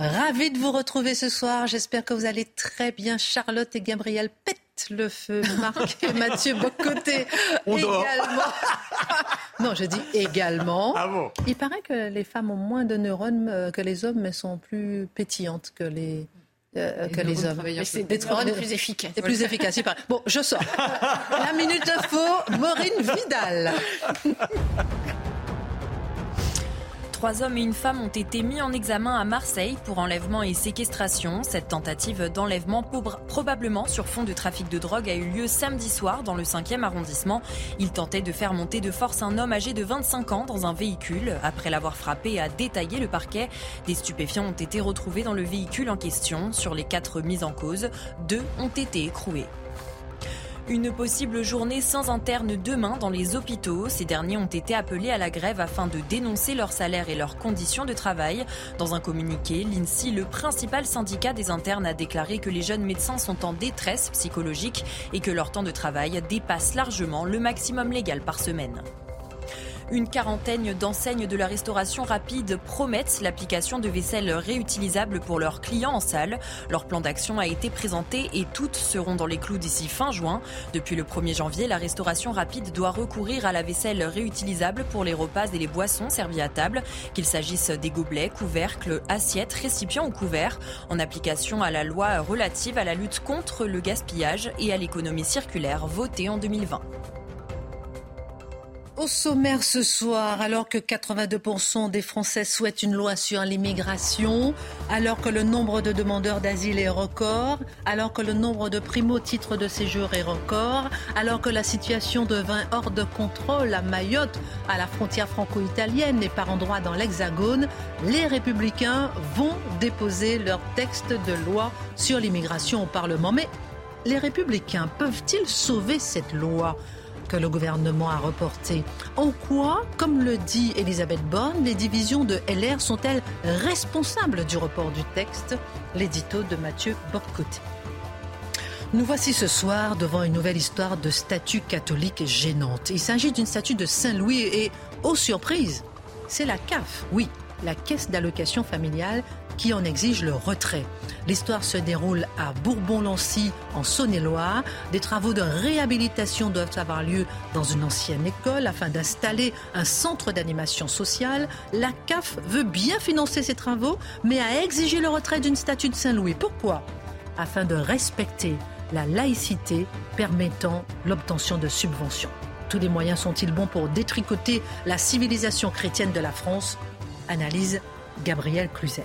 Ravi de vous retrouver ce soir. J'espère que vous allez très bien. Charlotte et Gabriel pètent le feu. Marc et Mathieu Bocoté également. non, je dis également. Ah bon Il paraît que les femmes ont moins de neurones euh, que les hommes, mais sont plus pétillantes que les, euh, que les hommes. Mais c'est des neurones plus efficaces. C'est plus efficace. il paraît. Bon, je sors. La minute info, Maureen Vidal. Trois hommes et une femme ont été mis en examen à Marseille pour enlèvement et séquestration. Cette tentative d'enlèvement, probablement sur fond de trafic de drogue, a eu lieu samedi soir dans le 5e arrondissement. Ils tentaient de faire monter de force un homme âgé de 25 ans dans un véhicule. Après l'avoir frappé a détaillé le parquet, des stupéfiants ont été retrouvés dans le véhicule en question. Sur les quatre mises en cause, deux ont été écroués. Une possible journée sans interne demain dans les hôpitaux. Ces derniers ont été appelés à la grève afin de dénoncer leur salaire et leurs conditions de travail. Dans un communiqué, l'INSI, le principal syndicat des internes, a déclaré que les jeunes médecins sont en détresse psychologique et que leur temps de travail dépasse largement le maximum légal par semaine. Une quarantaine d'enseignes de la restauration rapide promettent l'application de vaisselle réutilisable pour leurs clients en salle. Leur plan d'action a été présenté et toutes seront dans les clous d'ici fin juin. Depuis le 1er janvier, la restauration rapide doit recourir à la vaisselle réutilisable pour les repas et les boissons servis à table, qu'il s'agisse des gobelets, couvercles, assiettes, récipients ou couverts, en application à la loi relative à la lutte contre le gaspillage et à l'économie circulaire votée en 2020. Au sommaire ce soir, alors que 82% des Français souhaitent une loi sur l'immigration, alors que le nombre de demandeurs d'asile est record, alors que le nombre de primo-titres de séjour est record, alors que la situation devint hors de contrôle à Mayotte, à la frontière franco-italienne et par endroits dans l'Hexagone, les républicains vont déposer leur texte de loi sur l'immigration au Parlement. Mais les républicains peuvent-ils sauver cette loi? Que le gouvernement a reportée En quoi, comme le dit Elisabeth Borne, les divisions de LR sont-elles responsables du report du texte? L'édito de Mathieu Boccoté. Nous voici ce soir devant une nouvelle histoire de statue catholique gênante. Il s'agit d'une statue de Saint-Louis et, aux surprises, c'est la CAF, oui, la caisse d'allocation familiale, qui en exige le retrait. L'histoire se déroule à Bourbon-Lancy, en Saône-et-Loire. Des travaux de réhabilitation doivent avoir lieu dans une ancienne école afin d'installer un centre d'animation sociale. La CAF veut bien financer ces travaux, mais a exigé le retrait d'une statue de Saint-Louis. Pourquoi? Afin de respecter la laïcité permettant l'obtention de subventions. Tous les moyens sont-ils bons pour détricoter la civilisation chrétienne de la France? Analyse Gabriel Cluzel.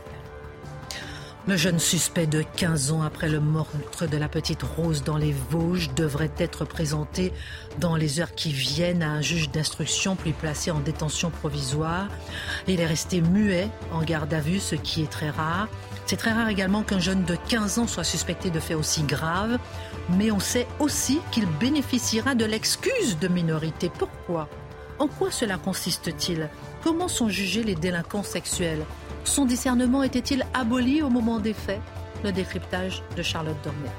Le jeune suspect de 15 ans après le meurtre de la petite Rose dans les Vosges devrait être présenté dans les heures qui viennent à un juge d'instruction puis placé en détention provisoire. Il est resté muet en garde à vue, ce qui est très rare. C'est très rare également qu'un jeune de 15 ans soit suspecté de faits aussi graves, mais on sait aussi qu'il bénéficiera de l'excuse de minorité. Pourquoi? En quoi cela consiste-t-il? Comment sont jugés les délinquants sexuels? Son discernement était-il aboli au moment des faits? Le décryptage de Charlotte Dormias.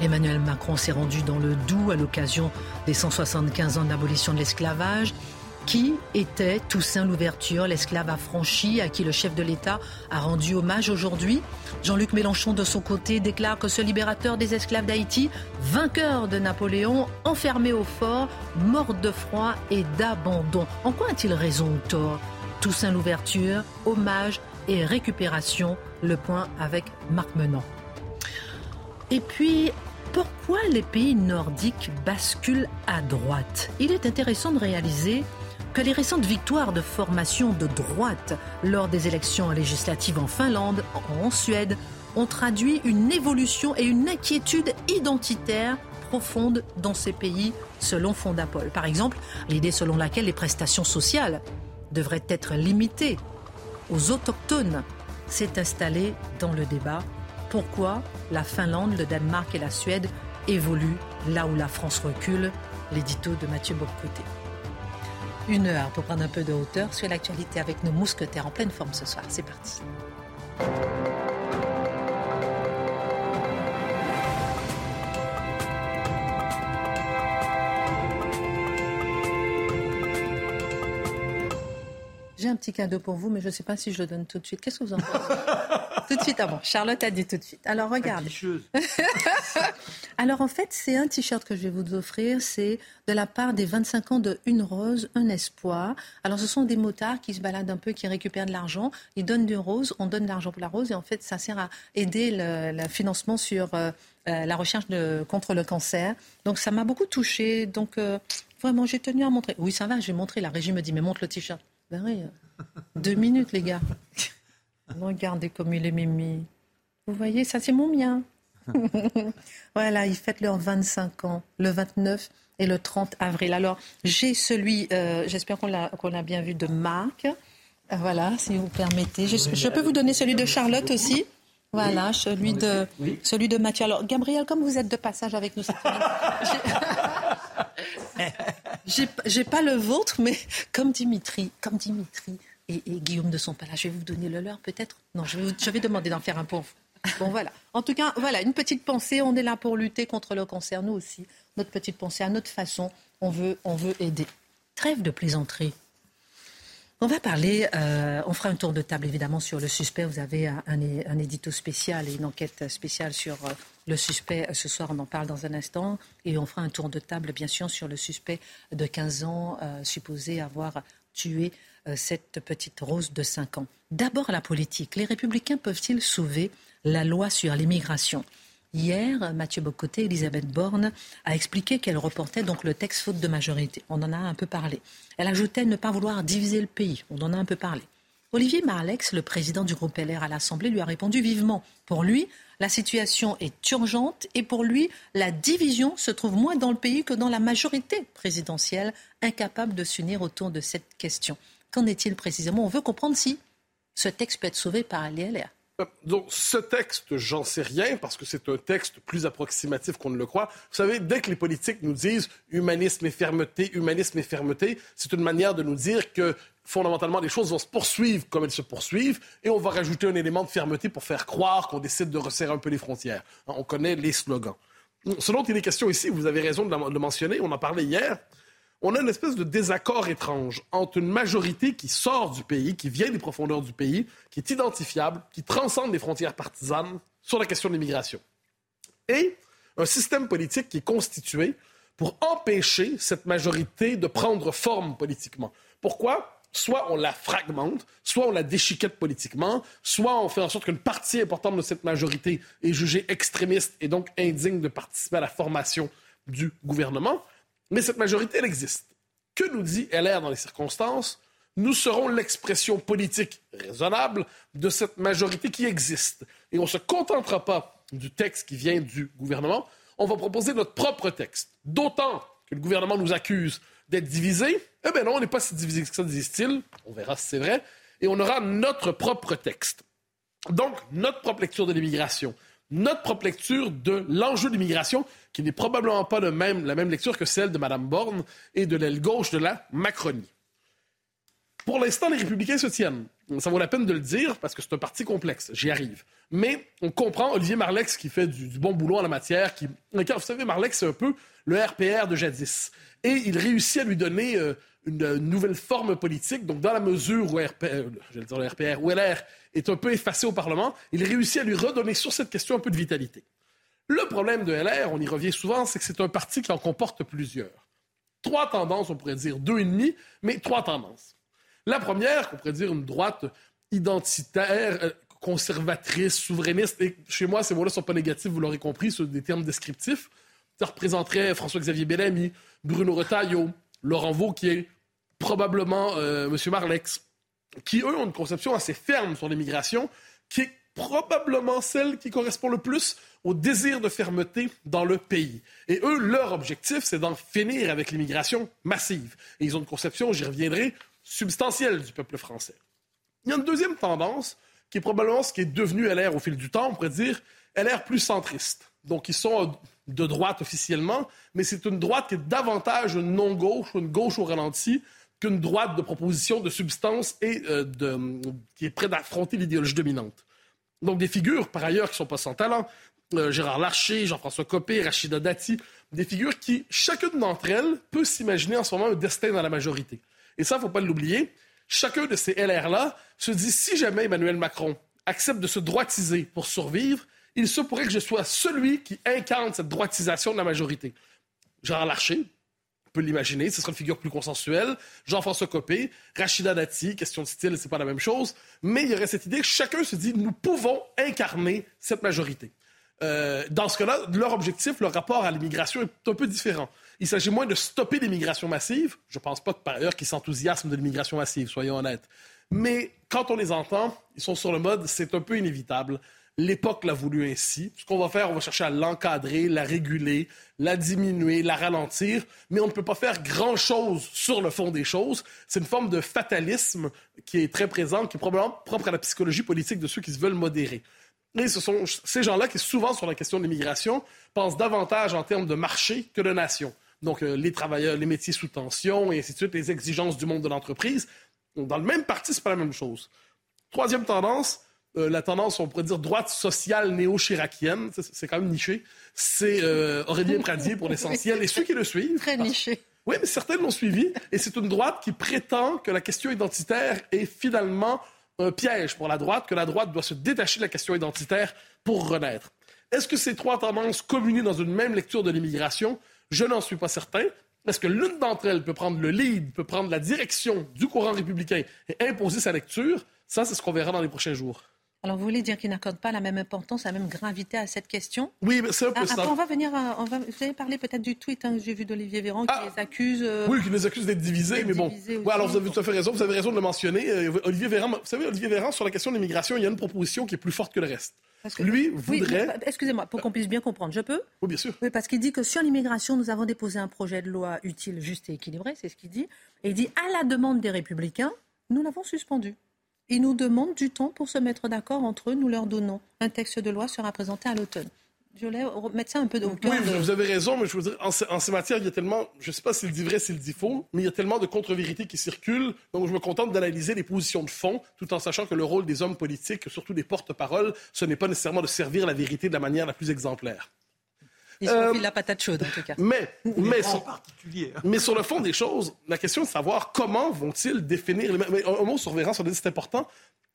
Emmanuel Macron s'est rendu dans le Doubs à l'occasion des 175 ans d'abolition de l'esclavage. Qui était Toussaint Louverture, l'esclave affranchi à qui le chef de l'État a rendu hommage aujourd'hui? Jean-Luc Mélenchon, de son côté, déclare que ce libérateur des esclaves d'Haïti, vainqueur de Napoléon, enfermé au fort, mort de froid et d'abandon. En quoi a-t-il raison ou tort Toussaint Louverture, hommage et récupération, le point avec Marc Menant. Et puis, pourquoi les pays nordiques basculent à droite? Il est intéressant de réaliser que les récentes victoires de formation de droite lors des élections législatives en Finlande, en Suède, ont traduit une évolution et une inquiétude identitaire profonde dans ces pays, selon Fondapol. Par exemple, l'idée selon laquelle les prestations sociales devrait être limitée aux autochtones s'est installé dans le débat. Pourquoi la Finlande, le Danemark et la Suède évoluent là où la France recule? L'édito de Mathieu Bocoté. Une heure pour prendre un peu de hauteur sur l'actualité avec nos mousquetaires en pleine forme ce soir. C'est parti. J'ai un petit cadeau pour vous, mais je ne sais pas si je le donne tout de suite. Qu'est-ce que vous en pensez? Tout de suite, ah bon, Charlotte a dit tout de suite. Alors regardez. Alors en fait, c'est un t-shirt que je vais vous offrir. C'est de la part des 25 ans de Une Rose, un espoir. Alors ce sont des motards qui se baladent un peu, qui récupèrent de l'argent. Ils donnent du rose, on donne de l'argent pour la rose. Et en fait, ça sert à aider le, financement sur euh, euh, la recherche de, contre le cancer. Donc ça m'a beaucoup touchée. Donc euh, vraiment, j'ai tenu à montrer. Oui, ça va, je vais montrer. La régie me dit, mais montre le t-shirt. Ben oui, deux minutes, les gars. Regardez comme il est mimi. Vous voyez, ça c'est mon mien. voilà, ils fêtent leurs 25 ans, le 29 et le 30 avril. Alors, j'ai celui, euh, j'espère qu'on l'a, bien vu, de Marc. Euh, voilà, si vous permettez. Je, peux vous donner celui de Charlotte aussi voilà, celui de, celui de Mathieu. Alors, Gabriel, comme vous êtes de passage avec nous cette j'ai pas le vôtre, mais comme Dimitri, comme Dimitri et, Guillaume ne sont pas là, je vais vous donner le leur peut-être? Non, je vais, demander d'en faire un pour Bon, voilà. En tout cas, voilà, une petite pensée. On est là pour lutter contre le cancer, nous aussi. Notre petite pensée, à notre façon, on veut, on veut aider. Trêve de plaisanterie. On va parler, euh, on fera un tour de table évidemment sur le suspect. Vous avez un, un édito spécial et une enquête spéciale sur euh, le suspect. Ce soir, on en parle dans un instant. Et on fera un tour de table, bien sûr, sur le suspect de 15 ans, euh, supposé avoir tué cette petite Rose de 5 ans. D'abord la politique. Les républicains peuvent-ils sauver la loi sur l'immigration? Hier, Mathieu Bocoté, Elisabeth Borne a expliqué qu'elle reportait donc le texte faute de majorité. On en a un peu parlé. Elle ajoutait ne pas vouloir diviser le pays. On en a un peu parlé. Olivier Marlex, le président du groupe LR à l'Assemblée, lui a répondu vivement. Pour lui, la situation est urgente et pour lui, la division se trouve moins dans le pays que dans la majorité présidentielle, incapable de s'unir autour de cette question. Qu'en est-il précisément? On veut comprendre si ce texte peut être sauvé par les LR. Donc, ce texte, j'en sais rien parce que c'est un texte plus approximatif qu'on ne le croit. Vous savez, dès que les politiques nous disent humanisme et fermeté, humanisme et fermeté, c'est une manière de nous dire que fondamentalement, les choses vont se poursuivre comme elles se poursuivent et on va rajouter un élément de fermeté pour faire croire qu'on décide de resserrer un peu les frontières. Hein, on connaît les slogans. Ce dont il est question ici, vous avez raison de le mentionner, on en parlait hier, on a une espèce de désaccord étrange entre une majorité qui sort du pays, qui vient des profondeurs du pays, qui est identifiable, qui transcende les frontières partisanes sur la question de l'immigration, et un système politique qui est constitué pour empêcher cette majorité de prendre forme politiquement. Pourquoi? Soit on la fragmente, soit on la déchiquette politiquement, soit on fait en sorte qu'une partie importante de cette majorité est jugée extrémiste et donc indigne de participer à la formation du gouvernement. Mais cette majorité, elle existe. Que nous dit LR dans les circonstances? Nous serons l'expression politique raisonnable de cette majorité qui existe. Et on ne se contentera pas du texte qui vient du gouvernement, on va proposer notre propre texte. D'autant que le gouvernement nous accuse d'être divisé. Eh bien non, on n'est pas si divisé que ça, disent-ils. On verra si c'est vrai. Et on aura notre propre texte. Donc, notre propre lecture de l'immigration, notre propre lecture de l'enjeu de l'immigration, qui n'est probablement pas la même lecture que celle de Mme Borne et de l'aile gauche de la Macronie. Pour l'instant, les républicains se tiennent. Ça vaut la peine de le dire parce que c'est un parti complexe. J'y arrive. Mais on comprend Olivier Marlex qui fait du, bon boulot en la matière. Qui... Vous savez, Marlex, c'est un peu le RPR de jadis. Et il réussit à lui donner euh, une, nouvelle forme politique. Donc, dans la mesure où, RPR, euh, dire le RPR, où LR est un peu effacé au Parlement, il réussit à lui redonner sur cette question un peu de vitalité. Le problème de LR, on y revient souvent, c'est que c'est un parti qui en comporte plusieurs. Trois tendances, on pourrait dire deux et demi, mais trois tendances. La première, on pourrait dire une droite identitaire, euh, conservatrice, souverainiste, et chez moi, ces mots-là ne sont pas négatifs, vous l'aurez compris, ce sont des termes descriptifs. Ça représenterait François-Xavier Bellamy, Bruno Retailleau, Laurent Vauquier, probablement euh, M. Marlex, qui, eux, ont une conception assez ferme sur l'immigration, qui est probablement celle qui correspond le plus au désir de fermeté dans le pays. Et eux, leur objectif, c'est d'en finir avec l'immigration massive. Et ils ont une conception, j'y reviendrai, substantielle du peuple français. Il y a une deuxième tendance qui est probablement ce qui est devenu LR au fil du temps, on pourrait dire LR plus centriste. Donc, ils sont de droite officiellement, mais c'est une droite qui est davantage une non-gauche une gauche au ralenti qu'une droite de proposition de substance et euh, qui est prête à affronter l'idéologie dominante. Donc, des figures, par ailleurs, qui ne sont pas sans talent, euh, Gérard Larcher, Jean-François Copé, Rachida Dati, des figures qui, chacune d'entre elles, peut s'imaginer en ce moment un destin dans la majorité. Et ça, il ne faut pas l'oublier. Chacun de ces LR-là se dit si jamais Emmanuel Macron accepte de se droitiser pour survivre, il se pourrait que je sois celui qui incarne cette droitisation de la majorité. Gérard Larcher, peut l'imaginer, ce sera une figure plus consensuelle. Jean-François Copé, Rachida Dati, question de style, c'est pas la même chose. Mais il y aurait cette idée que chacun se dit nous pouvons incarner cette majorité. Euh, dans ce cas-là, leur objectif, leur rapport à l'immigration est un peu différent. Il s'agit moins de stopper l'immigration massive. Je ne pense pas que par ailleurs qu'ils s'enthousiasment de l'immigration massive, soyons honnêtes. Mais quand on les entend, ils sont sur le mode c'est un peu inévitable. L'époque l'a voulu ainsi. Ce qu'on va faire, on va chercher à l'encadrer, la réguler, la diminuer, la ralentir, mais on ne peut pas faire grand-chose sur le fond des choses. C'est une forme de fatalisme qui est très présente, qui est probablement propre à la psychologie politique de ceux qui se veulent modérer. Et ce sont ces gens-là qui, souvent, sur la question de l'immigration, pensent davantage en termes de marché que de nation. Donc, euh, les travailleurs, les métiers sous tension, et ainsi de suite, les exigences du monde de l'entreprise. Dans le même parti, c'est pas la même chose. Troisième tendance, euh, la tendance, on pourrait dire, droite sociale néo-chiracienne, c'est quand même niché. C'est euh, Aurélien Pradier pour l'essentiel, et ceux qui le suivent. Très niché. Oui, mais certains l'ont suivi, et c'est une droite qui prétend que la question identitaire est finalement un piège pour la droite, que la droite doit se détacher de la question identitaire pour renaître. Est-ce que ces trois tendances communient dans une même lecture de l'immigration? Je n'en suis pas certain. Est-ce que l'une d'entre elles peut prendre le lead, peut prendre la direction du courant républicain et imposer sa lecture? Ça, c'est ce qu'on verra dans les prochains jours. Alors, vous voulez dire qu'il n'accorde pas la même importance, la même gravité à cette question Oui, mais c'est un peu ah, ça. Après, on va venir. On va, vous allez parler peut-être du tweet hein, que j'ai vu d'Olivier Véran qui Ah, les accuse. euh, Oui, qui les accuse d'être divisés, mais bon. divisés Ouais, alors vous avez tout à fait raison, vous avez raison de le mentionner. Euh, Olivier Véran, vous savez, Olivier Véran, sur la question de l'immigration, il y a une proposition qui est plus forte que le reste. parce que- Lui voudrait. Excusez-moi, pour qu'on puisse bien comprendre, je peux Oui, bien sûr. Oui, parce qu'il dit que sur l'immigration, nous avons déposé un projet de loi utile, juste et équilibré, c'est ce qu'il dit. Et il dit, à la demande des républicains, nous l'avons suspendu. Ils nous demandent du temps pour se mettre d'accord entre eux, nous leur donnons. Un texte de loi sera présenté à l'automne. Je voulais ça un peu au cœur Oui, de- vous, avez raison, mais je veux dire, en, ce- en ces matières, il y a tellement, je ne sais pas s'il dit vrai, s'il dit faux, mais il y a tellement de contre-vérités qui circulent. Donc, je me contente d'analyser les positions de fond, tout en sachant que le rôle des hommes politiques, surtout des porte-paroles, ce n'est pas nécessairement de servir la vérité de la manière la plus exemplaire. Ils se Euh, la patate chaude, en tout cas. Mais, mais, En sur, particulier. hein. mais sur le fond des choses, la question est de savoir comment vont-ils définir. les- mais un, un mot sur Véran, c'est important.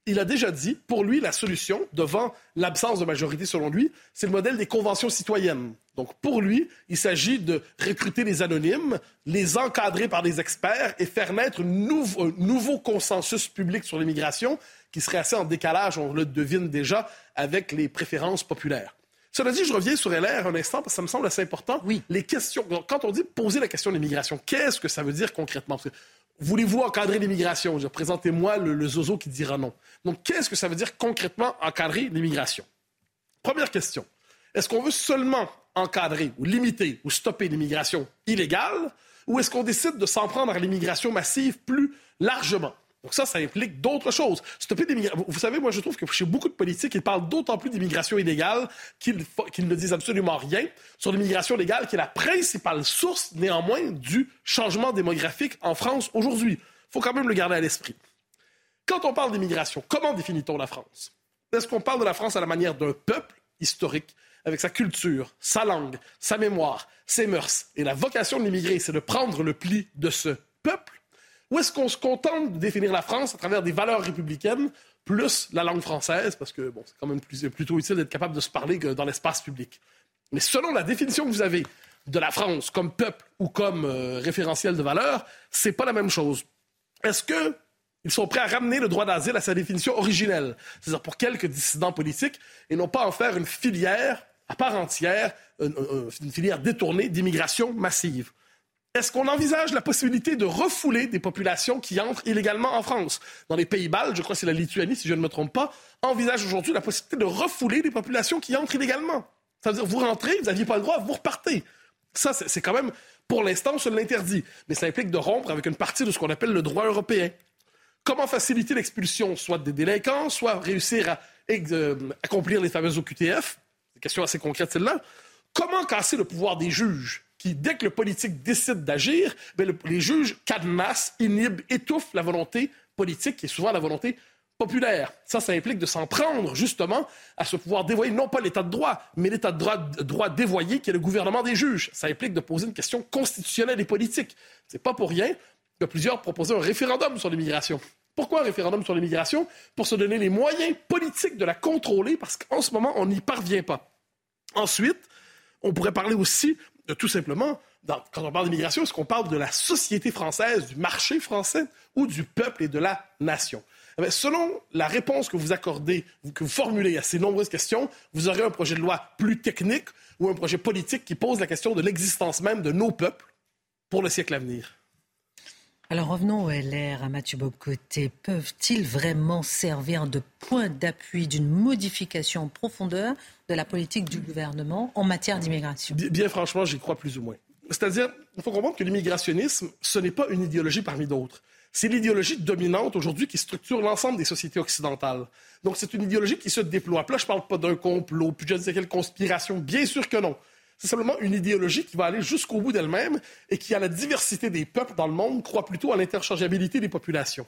Il a déjà dit, pour lui, la solution, devant l'absence de majorité selon lui, c'est le modèle des conventions citoyennes. Donc, pour lui, il s'agit de recruter les anonymes, les encadrer par des experts et faire naître un nouveau consensus public sur l'immigration qui serait assez en décalage, on le devine déjà, avec les préférences populaires. Cela dit, je reviens sur LR un instant parce que ça me semble assez important. Oui. Les questions. Quand on dit poser la question de l'immigration, qu'est-ce que ça veut dire concrètement? Parce que Voulez-vous encadrer l'immigration? Présentez-moi le, le zozo qui dira non. Donc, qu'est-ce que ça veut dire concrètement encadrer l'immigration? Première question. Est-ce qu'on veut seulement encadrer ou limiter ou stopper l'immigration illégale ou est-ce qu'on décide de s'en prendre à l'immigration massive plus largement? Donc ça, ça implique d'autres choses. Vous savez, moi, je trouve que chez beaucoup de politiques, ils parlent d'autant plus d'immigration illégale qu'ils ne disent absolument rien sur l'immigration légale, qui est la principale source, néanmoins, du changement démographique en France aujourd'hui. Il faut quand même le garder à l'esprit. Quand on parle d'immigration, comment définit-on la France? Est-ce qu'on parle de la France à la manière d'un peuple historique, avec sa culture, sa langue, sa mémoire, ses mœurs, et la vocation de l'immigré, c'est de prendre le pli de ce peuple? Ou est-ce qu'on se contente de définir la France à travers des valeurs républicaines plus la langue française, parce que c'est quand même plutôt utile d'être capable de se parler dans l'espace public. Mais selon la définition que vous avez de la France comme peuple ou comme euh, référentiel de valeurs, c'est pas la même chose. Est-ce que ils sont prêts à ramener le droit d'asile à sa définition originelle, c'est-à-dire pour quelques dissidents politiques, et non pas en faire une filière à part entière, une, une- une filière détournée d'immigration massive. Est-ce qu'on envisage la possibilité de refouler des populations qui entrent illégalement en France? Dans les pays baltes, je crois que c'est la Lituanie, si je ne me trompe pas, envisage aujourd'hui la possibilité de refouler des populations qui entrent illégalement. Ça veut dire, vous rentrez, vous n'aviez pas le droit, vous repartez. Ça, c'est quand même Pour l'instant, on l'interdit, mais ça implique de rompre avec une partie de ce qu'on appelle le droit européen. Comment faciliter l'expulsion, soit des délinquants, soit réussir à euh, accomplir les fameuses OQTF Des questions assez concrètes, celle-là. Comment casser le pouvoir des juges? Qui, dès que le politique décide d'agir, ben, les juges cadenassent, inhibent, étouffent la volonté politique, qui est souvent la volonté populaire. Ça, ça implique de s'en prendre justement à ce pouvoir dévoyer, non pas l'état de droit, mais l'état de droit, droit, dévoyé qui est le gouvernement des juges. Ça implique de poser une question constitutionnelle et politique. C'est pas pour rien que plusieurs proposaient un référendum sur l'immigration. Pourquoi un référendum sur l'immigration? Pour se donner les moyens politiques de la contrôler, parce qu'en ce moment, on n'y parvient pas. Ensuite, on pourrait parler aussi tout simplement, quand on parle d'immigration, est-ce qu'on parle de la société française, du marché français ou du peuple et de la nation? Eh selon la réponse que vous accordez, que vous formulez à ces nombreuses questions, vous aurez un projet de loi plus technique ou un projet politique qui pose la question de l'existence même de nos peuples pour le siècle à venir. Alors revenons au LR, à Mathieu Bobcoté. Peuvent-ils vraiment servir de point d'appui d'une modification en profondeur de la politique du gouvernement en matière d'immigration? Bien franchement, j'y crois plus ou moins. C'est-à-dire, il faut comprendre que l'immigrationnisme, ce n'est pas une idéologie parmi d'autres. C'est l'idéologie dominante aujourd'hui qui structure l'ensemble des sociétés occidentales. Donc, c'est une idéologie qui se déploie. là, je ne parle pas d'un complot, puis je ne quelle conspiration. Bien sûr que non. C'est simplement une idéologie qui va aller jusqu'au bout d'elle-même et qui, à la diversité des peuples dans le monde, croit plutôt à l'interchangeabilité des populations.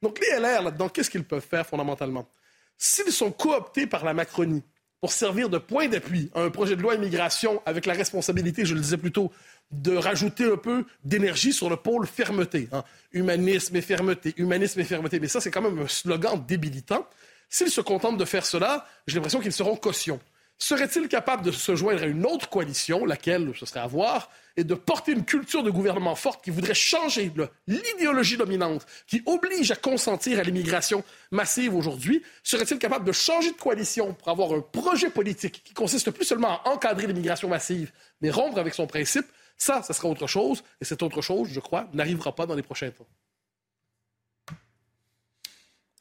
Donc les LR, là-dedans, qu'est-ce qu'ils peuvent faire fondamentalement? S'ils sont cooptés par la Macronie pour servir de point d'appui à un projet de loi immigration avec la responsabilité, je le disais plus tôt, de rajouter un peu d'énergie sur le pôle fermeté. Hein. Humanisme et fermeté, humanisme et fermeté. Mais ça, c'est quand même un slogan débilitant. S'ils se contentent de faire cela, j'ai l'impression qu'ils seront caution. Serait-il capable de se joindre à une autre coalition, laquelle ce serait à voir, et de porter une culture de gouvernement forte qui voudrait changer l'idéologie dominante, qui oblige à consentir à l'immigration massive aujourd'hui? Serait-il capable de changer de coalition pour avoir un projet politique qui consiste plus seulement à encadrer l'immigration massive, mais rompre avec son principe? Ça, ça sera autre chose, et cette autre chose, je crois, n'arrivera pas dans les prochains temps.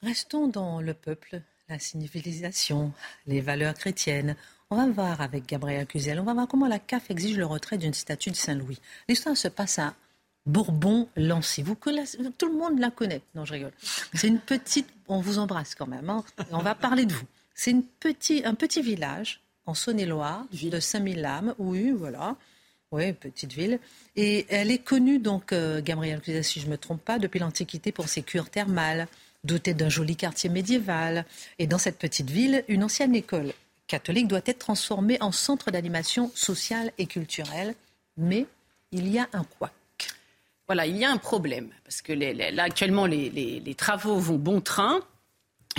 Restons dans le peuple la civilisation, les valeurs chrétiennes. On va voir avec Gabriel Cluzel, on va voir comment la CAF exige le retrait d'une statue de Saint-Louis. L'histoire se passe à Bourbon-Lancy. Vous tout le monde la connaît. Non, je rigole. C'est une petite. On vous embrasse quand même. Hein. on va parler de vous. C'est une un petit village en Saône-et-Loire de 5000 âmes. Oui, voilà. Oui, petite ville. Et elle est connue, donc, euh, Gabriel Cluzel, si je ne me trompe pas, depuis l'Antiquité pour ses cures thermales dotée d'un joli quartier médiéval. Et dans cette petite ville, une ancienne école catholique doit être transformée en centre d'animation sociale et culturelle. Mais il y a un quoi. Voilà, il y a un problème, parce que là, actuellement, les, travaux vont bon train.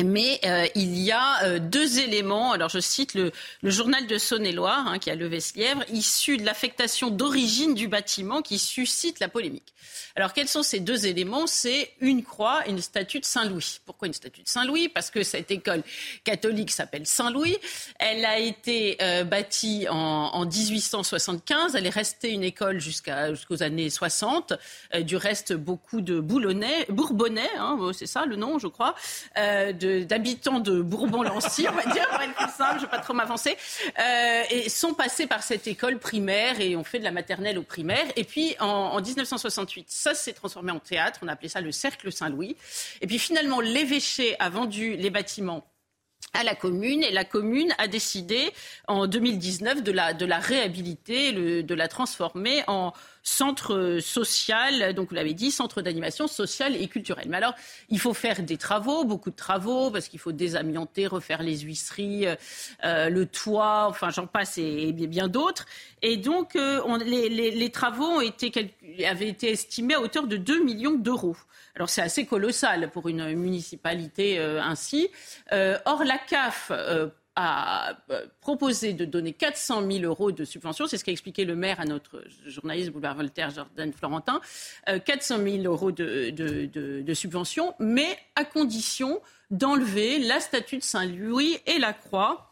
Mais euh, il y a euh, deux éléments. Alors je cite le, journal de Saône-et-Loire, hein, qui a levé ce lièvre, issu de l'affectation d'origine du bâtiment qui suscite la polémique. Alors quels sont ces deux éléments? C'est une croix et une statue de Saint-Louis. Pourquoi une statue de Saint-Louis? Parce que cette école catholique s'appelle Saint-Louis. Elle a été euh, bâtie en, 1875. Elle est restée une école jusqu'aux années 60. Euh, du reste, beaucoup de Boulonnais, Bourbonnais, hein, c'est ça le nom, je crois, euh, d'habitants de, Bourbon-Lancy, on va dire, pour être plus simple, je ne vais pas trop m'avancer, et sont passés par cette école primaire et ont fait de la maternelle au primaire. Et puis en, en 1968, ça s'est transformé en théâtre. On a appelé ça le Cercle Saint-Louis. Et puis finalement, l'évêché a vendu les bâtiments à la commune et la commune a décidé en 2019 de la, de la réhabiliter, de la transformer en centre social, donc vous l'avez dit, centre d'animation sociale et culturelle. Mais alors, il faut faire des travaux, beaucoup de travaux, parce qu'il faut désamianter, refaire les huisseries, euh, le toit, enfin j'en passe et, bien d'autres. Et donc, euh, les, travaux ont été, avaient été estimés à hauteur de 2 millions d'euros. Alors c'est assez colossal pour une municipalité euh, ainsi. or, la CAF a euh, proposé de donner 400 000 euros de subvention. C'est ce qu'a expliqué le maire à notre journaliste Boulevard Voltaire, Jordan Florentin. 400 euh, 000 euros de, de subvention, mais à condition d'enlever la statue de Saint-Louis et la croix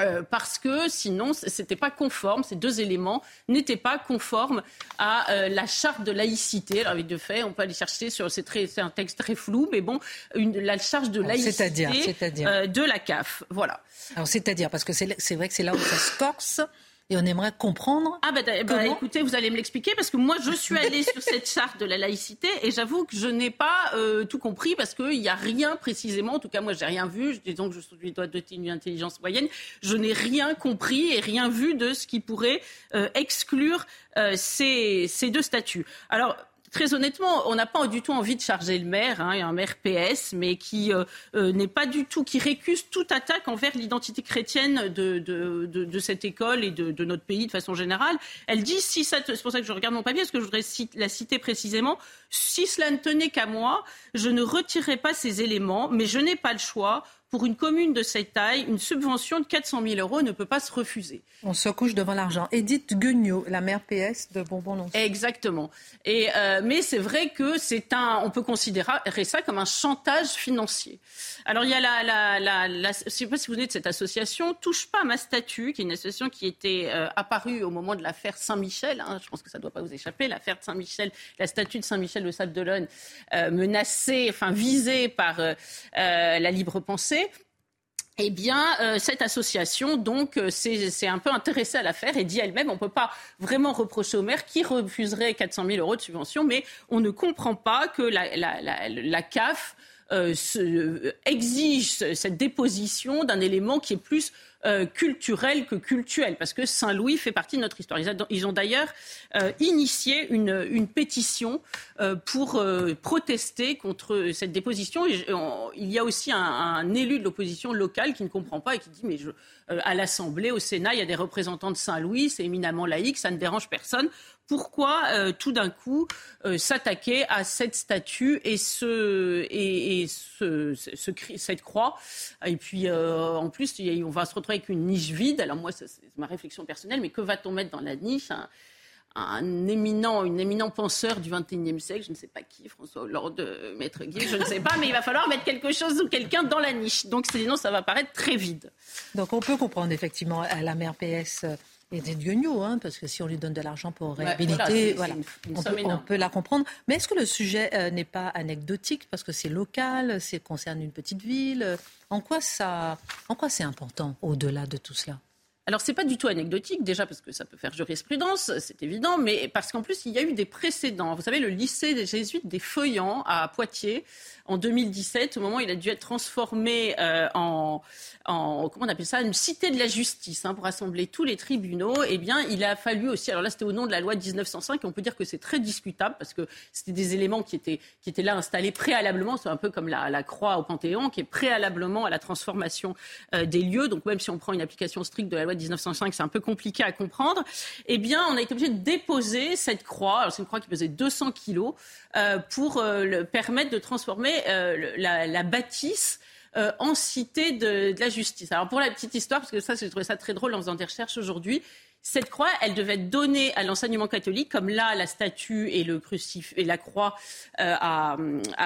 euh, parce que sinon, c'était pas conforme. Ces deux éléments n'étaient pas conformes à euh, la charte de laïcité. Alors, de fait, on peut aller chercher sur. C'est un texte très flou, mais bon, une, la charge de laïcité euh, de la CAF. Voilà. Alors, c'est-à-dire, parce que c'est vrai que c'est là où ça se corse. Et on aimerait comprendre. Ah, bah, bah écoutez, vous allez me l'expliquer parce que moi, je suis allée sur cette charte de la laïcité et j'avoue que je n'ai pas euh, tout compris parce qu'il n'y a rien précisément, en tout cas, moi, j'ai rien vu. Disons que je suis dois doter une intelligence moyenne. Je n'ai rien compris et rien vu de ce qui pourrait euh, exclure euh, ces, ces deux statuts. Alors, très honnêtement, on n'a pas du tout envie de charger le maire, hein, un maire PS, mais qui euh, euh, n'est pas du tout, qui récuse toute attaque envers l'identité chrétienne de, de, de, cette école et de, notre pays de façon générale. Elle dit, si c'est pour ça que je regarde mon papier, parce que je voudrais la citer précisément, si cela ne tenait qu'à moi, je ne retirerai pas ces éléments, mais je n'ai pas le choix pour une commune de cette taille, une subvention de 400 000 euros ne peut pas se refuser. On se couche devant l'argent. Edith Guignot, la maire PS de bonbon Exactement. Et, euh, mais c'est vrai que c'est un, on peut considérer ça comme un chantage financier. Alors il y a la, la, la, la je ne sais pas si vous venez de cette association, touche pas à ma statue, qui est une association qui était euh, apparue au moment de l'affaire Saint-Michel. Hein, je pense que ça ne doit pas vous échapper. L'affaire de Saint-Michel, la statue de Saint-Michel de Sable-d'Olonne, euh, menacée, enfin visée par la libre pensée eh bien, euh, cette association, donc, euh, s'est un peu intéressée à l'affaire et dit elle-même, on ne peut pas vraiment reprocher au maire qui refuserait 400 000 euros de subvention, mais on ne comprend pas que la, CAF euh, exige cette déposition d'un élément qui est plus euh, culturel que cultuel, parce que Saint-Louis fait partie de notre histoire. Ils, ont d'ailleurs euh, initié une, pétition euh, pour protester contre cette déposition. il y a aussi un, un élu de l'opposition locale qui ne comprend pas et qui dit mais je, à l'Assemblée, au Sénat, il y a des représentants de Saint-Louis, c'est éminemment laïque, ça ne dérange personne. Pourquoi euh, tout d'un coup euh, s'attaquer à cette statue et, ce, et, ce, cette croix? Et puis euh, en plus, on va se retrouver avec une niche vide. Alors moi, c'est ma réflexion personnelle, mais que va-t-on mettre dans la niche un, éminent, une éminent penseur du XXIe siècle, je ne sais pas qui, François Hollande, Maître Guy, je ne sais pas, mais il va falloir mettre quelque chose ou quelqu'un dans la niche. Donc sinon, ça va paraître très vide. Donc on peut comprendre effectivement à la mère PS et des guignol, hein, parce que si on lui donne de l'argent pour réhabiliter, voilà, on, peut, la comprendre. Mais est-ce que le sujet euh, n'est pas anecdotique parce que c'est local, c'est concerne une petite ville? En quoi ça, en quoi c'est important au-delà de tout cela? Alors, ce n'est pas du tout anecdotique, déjà parce que ça peut faire jurisprudence, c'est évident, mais parce qu'en plus, il y a eu des précédents. Vous savez, le lycée des jésuites des Feuillants à Poitiers en 2017, au moment où il a dû être transformé euh, en, en, comment on appelle ça, une cité de la justice hein, pour rassembler tous les tribunaux, eh bien, il a fallu aussi, alors là, c'était au nom de la loi de 1905, et on peut dire que c'est très discutable parce que c'était des éléments qui étaient, qui étaient là installés préalablement, c'est un peu comme la, la, croix au Panthéon, qui est préalablement à la transformation euh, des lieux. Donc, même si on prend une application stricte de la loi de 1905, c'est un peu compliqué à comprendre. Eh bien, on a été obligé de déposer cette croix, c'est une croix qui pesait 200 kilos, euh, pour euh, permettre de transformer euh, la, bâtisse en cité de, la justice. Alors pour la petite histoire, parce que ça, j'ai trouvé ça très drôle en faisant des recherches aujourd'hui, cette croix, elle devait être donnée à l'enseignement catholique, comme là, la statue et le crucif et la croix à,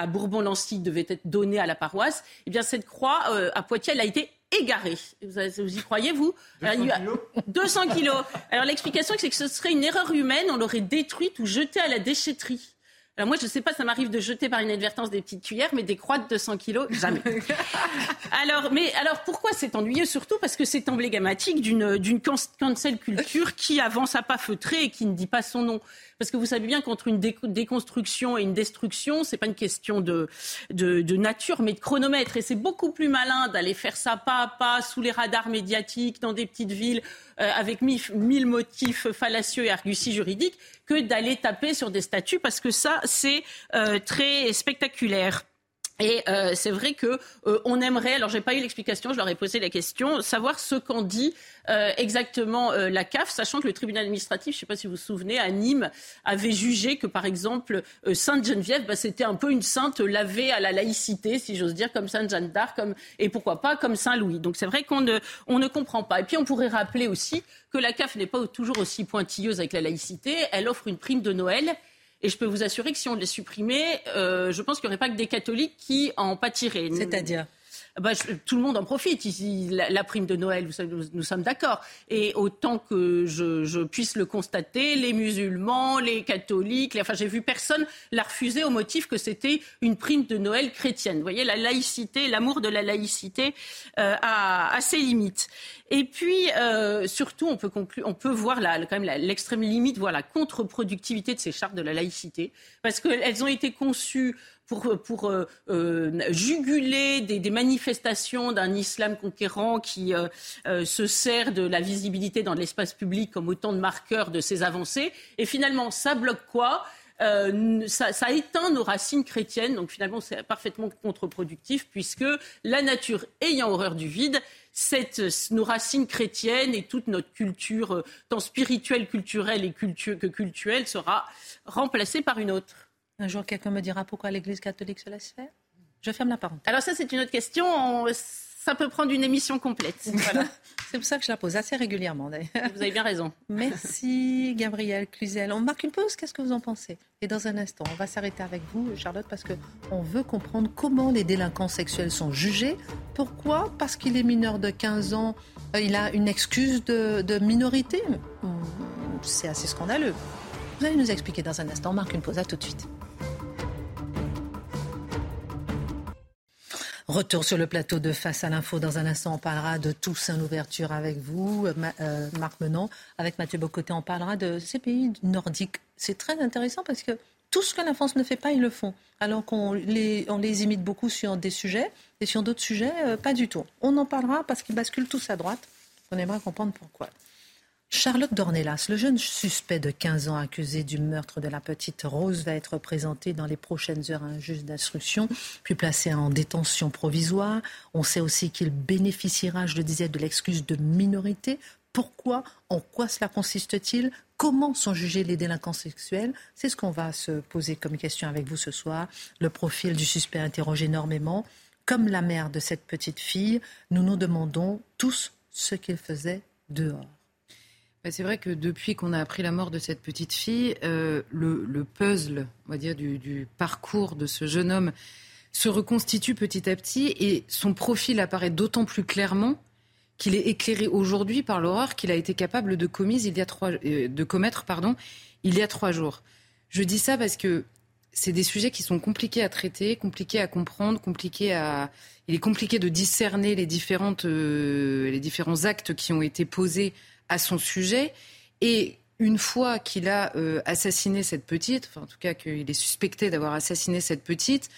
Bourbon-Lancy devaient être données à la paroisse. Eh bien, cette croix à Poitiers, elle a été égarée. Vous, y croyez, vous 200 kilos? 200 kilos. Alors l'explication, c'est que ce serait une erreur humaine. On l'aurait détruite ou jetée à la déchetterie. Alors moi, je ne sais pas, ça m'arrive de jeter par inadvertance des petites cuillères, mais des croix de 200 kilos, jamais. alors, mais alors pourquoi c'est ennuyeux Surtout? Parce que c'est emblématique d'une cancel culture qui avance à pas feutré et qui ne dit pas son nom. Parce que vous savez bien qu'entre une déconstruction et une destruction, c'est pas une question de, de, nature, mais de chronomètre. Et c'est beaucoup plus malin d'aller faire ça pas à pas sous les radars médiatiques dans des petites villes euh, avec mille, motifs fallacieux et arguties juridiques que d'aller taper sur des statuts parce que ça, c'est euh, très spectaculaire. Et euh, c'est vrai que euh, on aimerait, alors j'ai pas eu l'explication, je leur ai posé la question, savoir ce qu'en dit euh, exactement euh, la CAF, sachant que le tribunal administratif, je ne sais pas si vous vous souvenez, à Nîmes, avait jugé que par exemple euh, Sainte Geneviève, bah, c'était un peu une sainte lavée à la laïcité, si j'ose dire, comme Sainte Jeanne d'Arc, comme, et pourquoi pas comme Saint Louis. Donc c'est vrai qu'on ne, on ne comprend pas. Et puis on pourrait rappeler aussi que la CAF n'est pas toujours aussi pointilleuse avec la laïcité. Elle offre une prime de Noël et je peux vous assurer que si on les supprimait, euh, je pense qu'il n'y aurait pas que des catholiques qui en pâtiraient. C'est-à-dire? Bah, tout le monde en profite. Ici, la, prime de Noël, nous, nous sommes d'accord. Et autant que je, puisse le constater, les musulmans, les catholiques, enfin, j'ai vu personne la refuser au motif que c'était une prime de Noël chrétienne. Vous voyez, la laïcité, l'amour de la laïcité euh, a, ses limites. Et puis, euh, surtout, on peut, conclure, on peut voir la, quand même l'extrême limite, voir la contre-productivité de ces chartes de la laïcité, parce qu'elles ont été conçues pour, euh, euh, juguler des, manifestations d'un islam conquérant qui euh, se sert de la visibilité dans l'espace public comme autant de marqueurs de ses avancées. Et finalement, ça bloque quoi? Ça, ça, nos racines chrétiennes, donc finalement c'est parfaitement contre-productif, puisque la nature ayant horreur du vide, nos racines chrétiennes et toute notre culture, tant spirituelle, culturelle et que culturelle, sera remplacée par une autre. Un jour, quelqu'un me dira pourquoi l'Église catholique se laisse faire? Je ferme la parenthèse. Alors ça, c'est une autre question. Ça peut prendre une émission complète. c'est pour ça que je la pose assez régulièrement, Vous avez bien raison. Merci, Gabriel Cluzel. On marque une pause. Qu'est-ce que vous en pensez? Et dans un instant, on va s'arrêter avec vous, Charlotte, parce qu'on veut comprendre comment les délinquants sexuels sont jugés. Pourquoi? Parce qu'il est mineur de 15 ans, euh, il a une excuse de, de minorité. Hmm, c'est assez scandaleux. Vous allez nous expliquer dans un instant. On marque une pause. À tout de suite. Retour sur le plateau de Face à l'info. Dans un instant, on parlera de Toussaint l'ouverture avec vous, euh, Marc Menon. Avec Mathieu Bocoté, on parlera de ces pays nordiques. C'est très intéressant parce que tout ce que la France ne fait pas, ils le font. Alors qu'on les, on les imite beaucoup sur des sujets et sur d'autres sujets, euh, pas du tout. On en parlera parce qu'ils basculent tous à droite. On aimerait comprendre pourquoi. Charlotte Dornelas, le jeune suspect de 15 ans accusé du meurtre de la petite Rose, va être présenté dans les prochaines heures à un juge d'instruction, puis placé en détention provisoire. On sait aussi qu'il bénéficiera, je le disais, de l'excuse de minorité. Pourquoi? En quoi cela consiste-t-il? Comment sont jugés les délinquants sexuels? C'est ce qu'on va se poser comme question avec vous ce soir. Le profil du suspect interroge énormément. Comme la mère de cette petite fille, nous nous demandons tous ce qu'il faisait dehors. C'est vrai que depuis qu'on a appris la mort de cette petite fille, euh, le, puzzle, on va dire, du, parcours de ce jeune homme se reconstitue petit à petit et son profil apparaît d'autant plus clairement qu'il est éclairé aujourd'hui par l'horreur qu'il a été capable de, commise il y a trois, euh, de commettre pardon, il y a trois jours. Je dis ça parce que c'est des sujets qui sont compliqués à traiter, compliqués à comprendre, compliqués à. Il est compliqué de discerner les, différentes, euh, les différents actes qui ont été posés à son sujet. Et une fois qu'il a euh, assassiné cette petite, enfin en tout cas qu'il est suspecté d'avoir assassiné cette petite,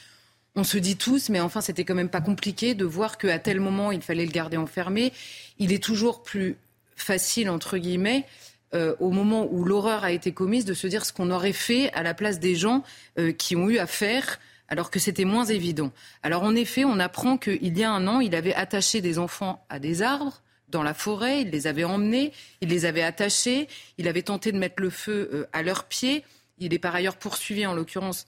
on se dit tous, mais enfin c'était quand même pas compliqué de voir qu'à tel moment il fallait le garder enfermé. Il est toujours plus facile, entre guillemets, euh, au moment où l'horreur a été commise, de se dire ce qu'on aurait fait à la place des gens euh, qui ont eu affaire alors que c'était moins évident. Alors en effet, on apprend qu'il y a un an, il avait attaché des enfants à des arbres, dans la forêt, il les avait emmenés, il les avait attachés, il avait tenté de mettre le feu euh, à leurs pieds. Il est par ailleurs poursuivi, en l'occurrence,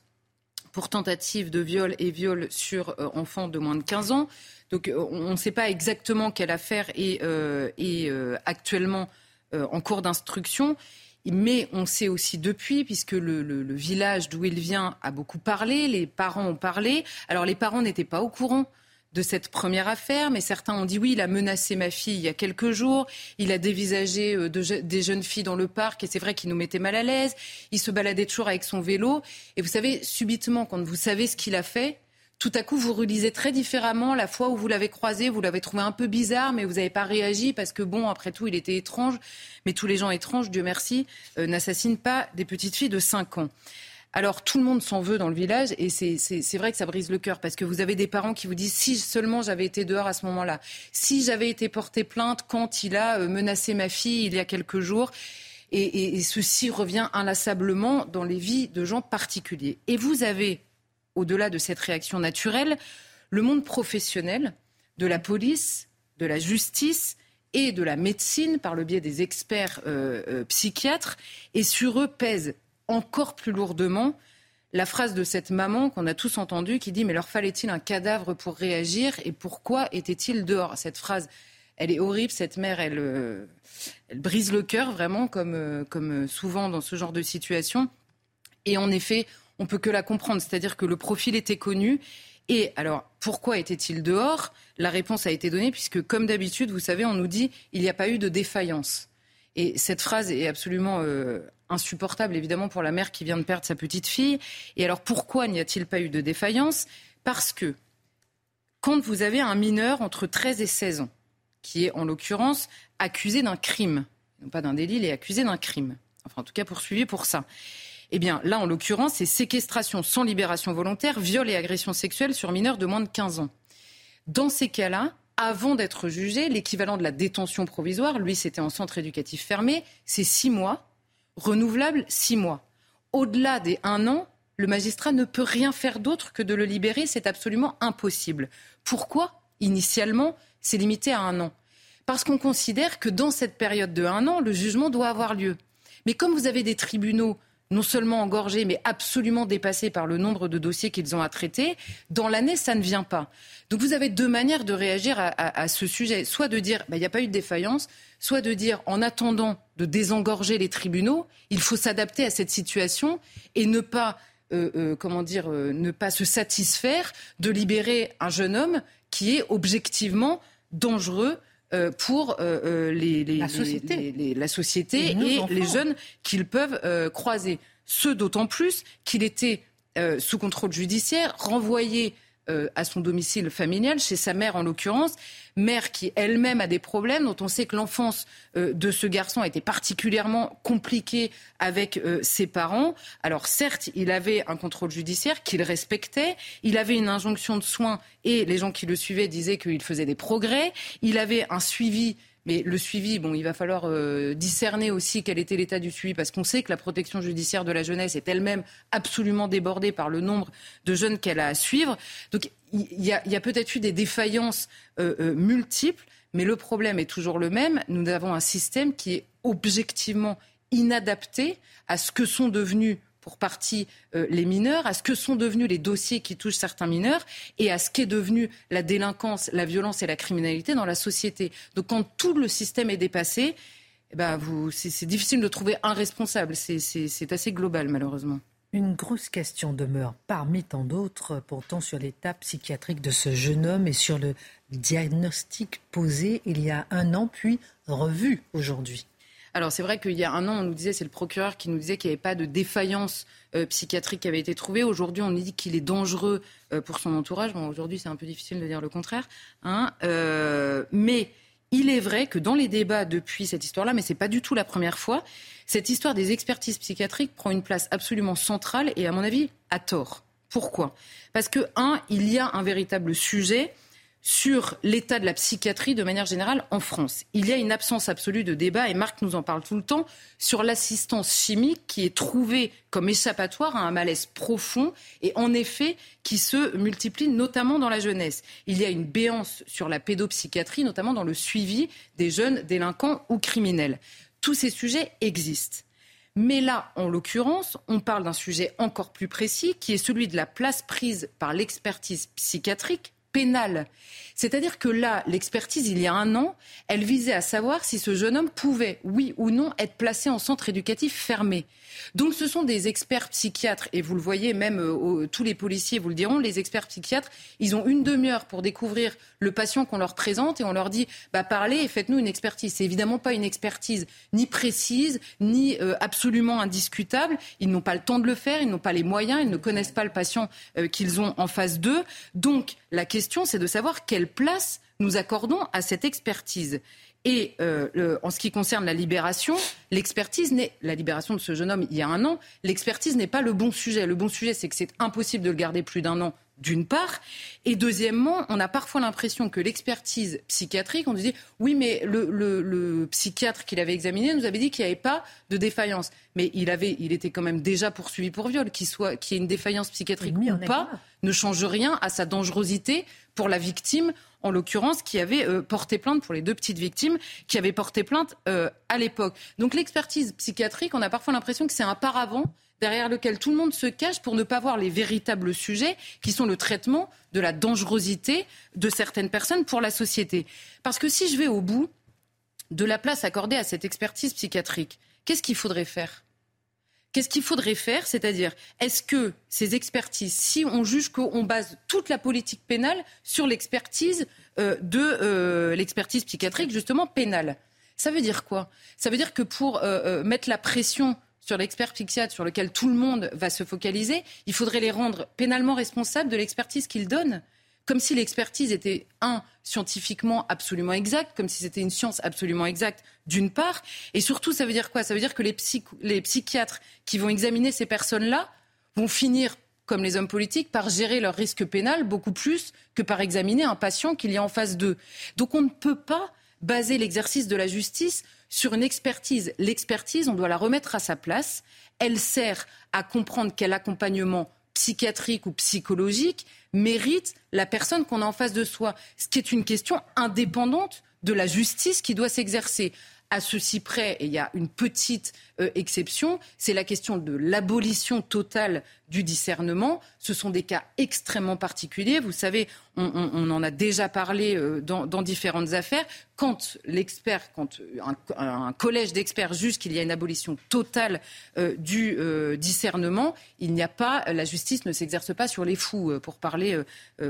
pour tentative de viol et viol sur euh, enfants de moins de 15 ans. Donc euh, on ne sait pas exactement quelle affaire est, actuellement en cours d'instruction. Mais on sait aussi depuis, puisque le village d'où il vient a beaucoup parlé, les parents ont parlé. Alors les parents n'étaient pas au courant de cette première affaire, mais certains ont dit oui, il a menacé ma fille il y a quelques jours, il a dévisagé euh, des jeunes filles dans le parc et c'est vrai qu'il nous mettait mal à l'aise, il se baladait toujours avec son vélo et vous savez, subitement, quand vous savez ce qu'il a fait, tout à coup, vous relisez très différemment la fois où vous l'avez croisé, vous l'avez trouvé un peu bizarre, mais vous n'avez pas réagi parce que, bon, après tout, il était étrange. Mais tous les gens étranges, Dieu merci, euh, n'assassinent pas des petites filles de 5 ans. Alors tout le monde s'en veut dans le village et c'est vrai que ça brise le cœur parce que vous avez des parents qui vous disent si seulement j'avais été dehors à ce moment-là, si j'avais été porté plainte quand il a euh, menacé ma fille il y a quelques jours. Et, ceci revient inlassablement dans les vies de gens particuliers. Et vous avez, au-delà de cette réaction naturelle, le monde professionnel de la police, de la justice et de la médecine par le biais des experts euh, euh, psychiatres. Et sur eux pèse encore plus lourdement la phrase de cette maman qu'on a tous entendue qui dit Mais leur fallait-il un cadavre pour réagir et pourquoi était-il dehors? Cette phrase, elle est horrible. Cette mère, elle, euh, brise le cœur vraiment, comme, euh, comme souvent dans ce genre de situation. Et en effet, on peut que la comprendre. C'est-à-dire que le profil était connu Et alors, pourquoi était-il dehors? La réponse a été donnée puisque, comme d'habitude, vous savez, on nous dit il n'y a pas eu de défaillance. Et cette phrase est absolument euh, insupportable, évidemment, pour la mère qui vient de perdre sa petite fille. Et alors, pourquoi n'y a-t-il pas eu de défaillance? Parce que quand vous avez un mineur entre 13 et 16 ans, qui est en l'occurrence accusé d'un crime, non pas d'un délit, il est accusé d'un crime, enfin en tout cas poursuivi pour ça. Eh bien là, en l'occurrence, c'est séquestration sans libération volontaire, viol et agression sexuelle sur mineurs de moins de 15 ans. Dans ces cas-là, avant d'être jugé, l'équivalent de la détention provisoire, lui c'était en centre éducatif fermé, c'est six mois, renouvelable six mois. Au-delà des un an, le magistrat ne peut rien faire d'autre que de le libérer, c'est absolument impossible. Pourquoi? Initialement, c'est limité à un an. Parce qu'on considère que dans cette période de un an, le jugement doit avoir lieu. Mais comme vous avez des tribunaux non seulement engorgés, mais absolument dépassés par le nombre de dossiers qu'ils ont à traiter, dans l'année, ça ne vient pas. Donc vous avez deux manières de réagir à, ce sujet. Soit de dire, bah, il n'y a pas eu de défaillance, soit de dire, en attendant de désengorger les tribunaux, il faut s'adapter à cette situation et ne pas euh, euh, comment dire, euh, ne pas se satisfaire de libérer un jeune homme qui est objectivement dangereux pour les, la société, la société et, les jeunes qu'ils peuvent croiser. Ce d'autant plus qu'il était sous contrôle judiciaire, renvoyé euh, à son domicile familial, chez sa mère en l'occurrence, mère qui elle-même a des problèmes, dont on sait que l'enfance euh, de ce garçon a été particulièrement compliquée avec euh, ses parents. Alors certes, il avait un contrôle judiciaire qu'il respectait, il avait une injonction de soins et les gens qui le suivaient disaient qu'il faisait des progrès, il avait un suivi mais le suivi, bon, il va falloir euh, discerner aussi quel était l'état du suivi, parce qu'on sait que la protection judiciaire de la jeunesse est elle-même absolument débordée par le nombre de jeunes qu'elle a à suivre. Donc il y a, peut-être eu des défaillances euh, euh, multiples, mais le problème est toujours le même. Nous avons un système qui est objectivement inadapté à ce que sont devenus pour partie euh, les mineurs, à ce que sont devenus les dossiers qui touchent certains mineurs et à ce qu'est devenu la délinquance, la violence et la criminalité dans la société. Donc quand tout le système est dépassé, eh ben c'est difficile de trouver un responsable. C'est assez global malheureusement. Une grosse question demeure parmi tant d'autres, pourtant sur l'état psychiatrique de ce jeune homme et sur le diagnostic posé il y a un an, puis revu aujourd'hui. Alors c'est vrai qu'il y a un an, on nous disait, c'est le procureur qui nous disait qu'il n'y avait pas de défaillance euh, psychiatrique qui avait été trouvée. Aujourd'hui, on nous dit qu'il est dangereux euh, pour son entourage. Bon, aujourd'hui, c'est un peu difficile de dire le contraire. Hein. Euh, mais il est vrai que dans les débats depuis cette histoire-là, mais ce n'est pas du tout la première fois, cette histoire des expertises psychiatriques prend une place absolument centrale et, à mon avis, à tort. Pourquoi? Parce que, un, il y a un véritable sujet sur l'état de la psychiatrie de manière générale en France. Il y a une absence absolue de débat, et Marc nous en parle tout le temps, sur l'assistance chimique qui est trouvée comme échappatoire à un malaise profond et en effet qui se multiplie notamment dans la jeunesse. Il y a une béance sur la pédopsychiatrie, notamment dans le suivi des jeunes délinquants ou criminels. Tous ces sujets existent. Mais là, en l'occurrence, on parle d'un sujet encore plus précis qui est celui de la place prise par l'expertise psychiatrique pénale. C'est-à-dire que là, l'expertise, il y a un an, elle visait à savoir si ce jeune homme pouvait, oui ou non, être placé en centre éducatif fermé. Donc ce sont des experts psychiatres, et vous le voyez, même euh, tous les policiers vous le diront, les experts psychiatres, ils ont une demi-heure pour découvrir le patient qu'on leur présente et on leur dit bah, parlez et faites-nous une expertise. C'est évidemment pas une expertise ni précise, ni euh, absolument indiscutable. Ils n'ont pas le temps de le faire, ils n'ont pas les moyens, ils ne connaissent pas le patient euh, qu'ils ont en face d'eux. Donc la question, c'est de savoir quelle place nous accordons à cette expertise. Et euh, en ce qui concerne la libération, l'expertise n'est la libération de ce jeune homme il y a un an. L'expertise n'est pas le bon sujet. Le bon sujet, c'est que c'est impossible de le garder plus d'un an d'une part. Et deuxièmement, on a parfois l'impression que l'expertise psychiatrique, on dit oui, mais le, psychiatre qui l'avait examiné nous avait dit qu'il n'y avait pas de défaillance. Mais il, avait, il était quand même déjà poursuivi pour viol. Qu'il soit, qu'il y ait une défaillance psychiatrique ou pas, ne change rien à sa dangerosité pour la victime en l'occurrence, qui avait euh, porté plainte pour les deux petites victimes qui avaient porté plainte euh, à l'époque. Donc l'expertise psychiatrique, on a parfois l'impression que c'est un paravent derrière lequel tout le monde se cache pour ne pas voir les véritables sujets qui sont le traitement de la dangerosité de certaines personnes pour la société. Parce que si je vais au bout de la place accordée à cette expertise psychiatrique, qu'est-ce qu'il faudrait faire? Qu'est-ce qu'il faudrait faire C'est-à-dire, est-ce que ces expertises, si on juge qu'on base toute la politique pénale sur l'expertise euh, de euh, l'expertise psychiatrique, justement pénale, ça veut dire quoi? Ça veut dire que pour euh, mettre la pression sur l'expert psychiatre sur lequel tout le monde va se focaliser, il faudrait les rendre pénalement responsables de l'expertise qu'ils donnent comme si l'expertise était, un, scientifiquement absolument exacte, comme si c'était une science absolument exacte, d'une part. Et surtout, ça veut dire quoi? Ça veut dire que les, les psychiatres qui vont examiner ces personnes-là vont finir, comme les hommes politiques, par gérer leur risque pénal beaucoup plus que par examiner un patient qu'il y a en face d'eux. Donc on ne peut pas baser l'exercice de la justice sur une expertise. L'expertise, on doit la remettre à sa place. Elle sert à comprendre quel accompagnement psychiatrique ou psychologique mérite la personne qu'on a en face de soi. Ce qui est une question indépendante de la justice qui doit s'exercer. À ceci près, et il y a une petite euh, exception, c'est la question de l'abolition totale du discernement. Ce sont des cas extrêmement particuliers. Vous savez, on, en a déjà parlé euh, dans, différentes affaires. Quand l'expert, quand un, collège d'experts juge qu'il y a une abolition totale euh, du euh, discernement, il n'y a pas, la justice ne s'exerce pas sur les fous, pour parler,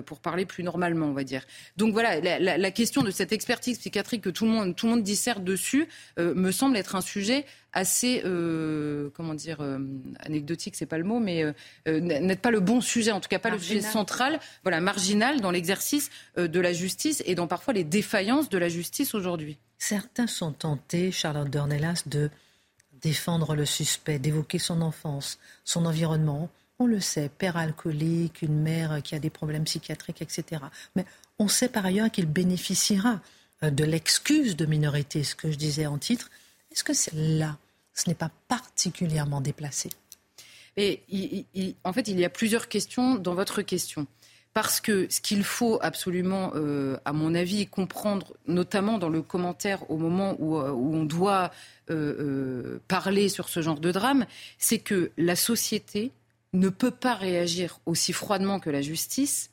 pour parler plus normalement, on va dire. Donc voilà, la, question de cette expertise psychiatrique que tout le monde, tout le monde disserte dessus me semble être un sujet assez, euh, comment dire, euh, anecdotique, c'est pas le mot, mais euh, n'est pas le bon sujet, en tout cas pas le sujet central, voilà, marginal dans l'exercice de la justice et dans parfois les défaillances de la justice aujourd'hui. Certains sont tentés, Charlotte Dornelas, de défendre le suspect, d'évoquer son enfance, son environnement. On le sait, père alcoolique, une mère qui a des problèmes psychiatriques, etc. Mais on sait par ailleurs qu'il bénéficiera de l'excuse de minorité, ce que je disais en titre. Est-ce que c'est là ce n'est pas particulièrement déplacé. Et en fait, il y a plusieurs questions dans votre question. Parce que ce qu'il faut absolument, euh, à mon avis, comprendre, notamment dans le commentaire au moment où, euh, on doit euh, parler sur ce genre de drame, c'est que la société ne peut pas réagir aussi froidement que la justice,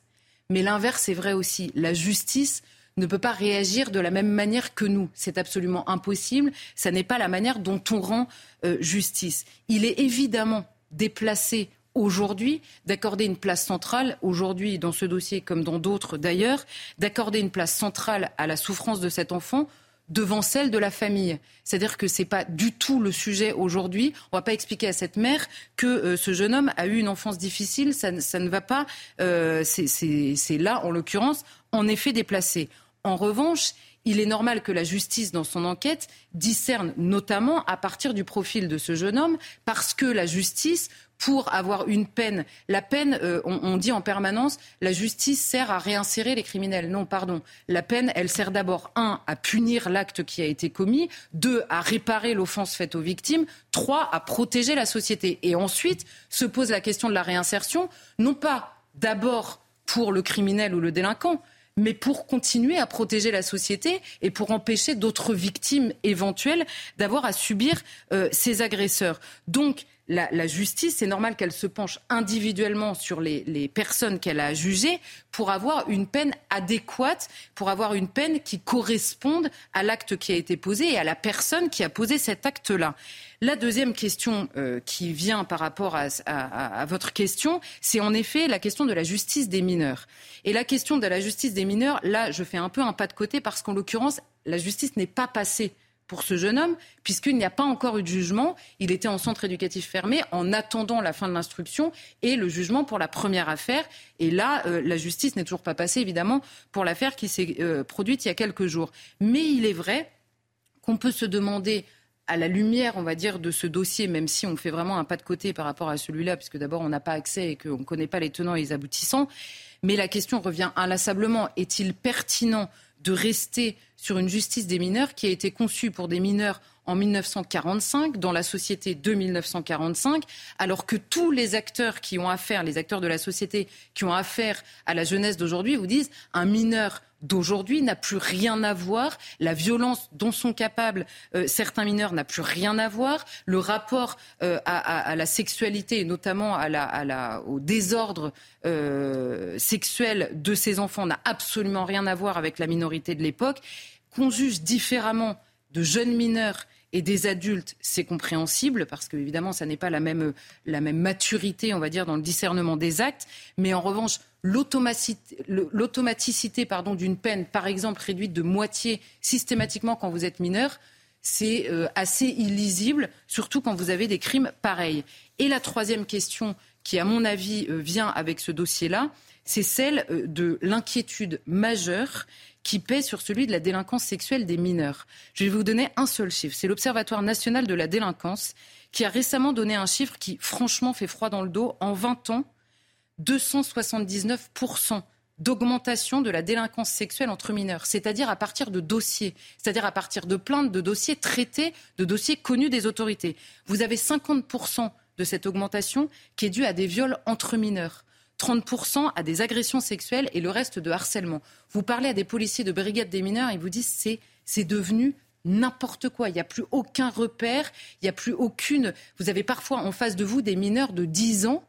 mais l'inverse est vrai aussi. La justice ne peut pas réagir de la même manière que nous. C'est absolument impossible. Ça n'est pas la manière dont on rend euh, justice. Il est évidemment déplacé aujourd'hui d'accorder une place centrale, aujourd'hui dans ce dossier comme dans d'autres d'ailleurs, d'accorder une place centrale à la souffrance de cet enfant devant celle de la famille. C'est-à-dire que ce n'est pas du tout le sujet aujourd'hui. On ne va pas expliquer à cette mère que euh, ce jeune homme a eu une enfance difficile. Ça, ne va pas. Euh, c'est là, en l'occurrence, en effet déplacé. En revanche, il est normal que la justice, dans son enquête, discerne notamment à partir du profil de ce jeune homme, parce que la justice, pour avoir une peine, la peine, euh, on, dit en permanence, la justice sert à réinsérer les criminels. Non, pardon. La peine, elle sert d'abord, un, à punir l'acte qui a été commis, deux, à réparer l'offense faite aux victimes, trois, à protéger la société. Et ensuite, se pose la question de la réinsertion, non pas d'abord pour le criminel ou le délinquant, mais pour continuer à protéger la société et pour empêcher d'autres victimes éventuelles d'avoir à subir euh, ces agresseurs. Donc, la, justice, c'est normal qu'elle se penche individuellement sur les, personnes qu'elle a jugées pour avoir une peine adéquate, pour avoir une peine qui corresponde à l'acte qui a été posé et à la personne qui a posé cet acte-là. La deuxième question euh, qui vient par rapport à, votre question, c'est en effet la question de la justice des mineurs. Et la question de la justice des mineurs, là, je fais un peu un pas de côté parce qu'en l'occurrence, la justice n'est pas passée pour ce jeune homme, puisqu'il n'y a pas encore eu de jugement. Il était en centre éducatif fermé en attendant la fin de l'instruction et le jugement pour la première affaire. Et là, euh, la justice n'est toujours pas passée, évidemment, pour l'affaire qui s'est euh, produite il y a quelques jours. Mais il est vrai qu'on peut se demander à la lumière, on va dire, de ce dossier, même si on fait vraiment un pas de côté par rapport à celui-là, puisque d'abord on n'a pas accès et qu'on ne connaît pas les tenants et les aboutissants. Mais la question revient inlassablement est-il pertinent de rester sur une justice des mineurs qui a été conçue pour des mineurs en 1945, dans la société de 1945, alors que tous les acteurs qui ont affaire, les acteurs de la société qui ont affaire à la jeunesse d'aujourd'hui, vous disent un mineur d'aujourd'hui n'a plus rien à voir. La violence dont sont capables euh, certains mineurs n'a plus rien à voir. Le rapport euh, à, la sexualité, et notamment au désordre euh, sexuel de ces enfants, n'a absolument rien à voir avec la minorité de l'époque. Qu'on juge différemment de jeunes mineurs et des adultes, c'est compréhensible parce que évidemment, ça n'est pas la même, la même maturité, on va dire, dans le discernement des actes. Mais en revanche, l'automaticité d'une peine, par exemple, réduite de moitié systématiquement quand vous êtes mineur, c'est euh, assez illisible, surtout quand vous avez des crimes pareils. Et la troisième question qui, à mon avis, euh, vient avec ce dossier-là, c'est celle euh, de l'inquiétude majeure qui pèse sur celui de la délinquance sexuelle des mineurs. Je vais vous donner un seul chiffre. C'est l'Observatoire national de la délinquance qui a récemment donné un chiffre qui, franchement, fait froid dans le dos. En 20 ans, 279% d'augmentation de la délinquance sexuelle entre mineurs, c'est-à-dire à partir de dossiers, c'est-à-dire à partir de plaintes de dossiers traités, de dossiers connus des autorités. Vous avez 50% de cette augmentation qui est due à des viols entre mineurs. 30% à des agressions sexuelles et le reste de harcèlement. Vous parlez à des policiers de brigade des mineurs, ils vous disent c'est devenu n'importe quoi. Il n'y a plus aucun repère, il n'y a plus aucune. Vous avez parfois en face de vous des mineurs de 10 ans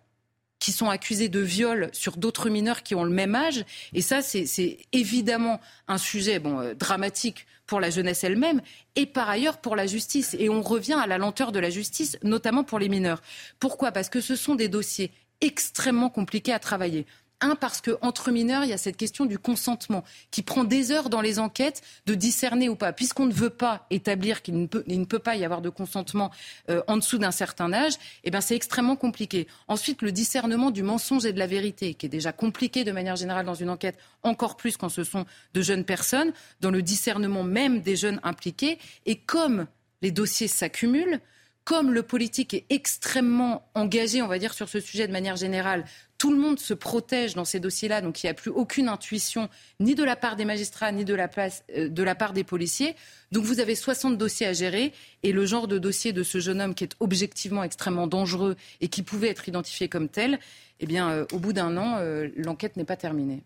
qui sont accusés de viol sur d'autres mineurs qui ont le même âge. Et ça, c'est évidemment un sujet euh, dramatique pour la jeunesse elle-même et par ailleurs pour la justice. Et on revient à la lenteur de la justice, notamment pour les mineurs. Pourquoi? Parce que ce sont des dossiers extrêmement compliqué à travailler. Un, parce qu'entre mineurs, il y a cette question du consentement qui prend des heures dans les enquêtes de discerner ou pas. Puisqu'on ne veut pas établir qu'il ne peut, ne peut pas y avoir de consentement euh, en dessous d'un certain âge, eh ben c'est extrêmement compliqué. Ensuite, le discernement du mensonge et de la vérité, qui est déjà compliqué de manière générale dans une enquête, encore plus quand ce sont de jeunes personnes, dans le discernement même des jeunes impliqués. Et comme les dossiers s'accumulent, comme le politique est extrêmement engagé, on va dire, sur ce sujet de manière générale, tout le monde se protège dans ces dossiers-là, donc il n'y a plus aucune intuition, ni de la part des magistrats, ni de la, euh, de la part des policiers. Donc vous avez 60 dossiers à gérer, et le genre de dossier de ce jeune homme qui est objectivement extrêmement dangereux et qui pouvait être identifié comme tel, eh bien, euh, au bout d'un an, euh, l'enquête n'est pas terminée.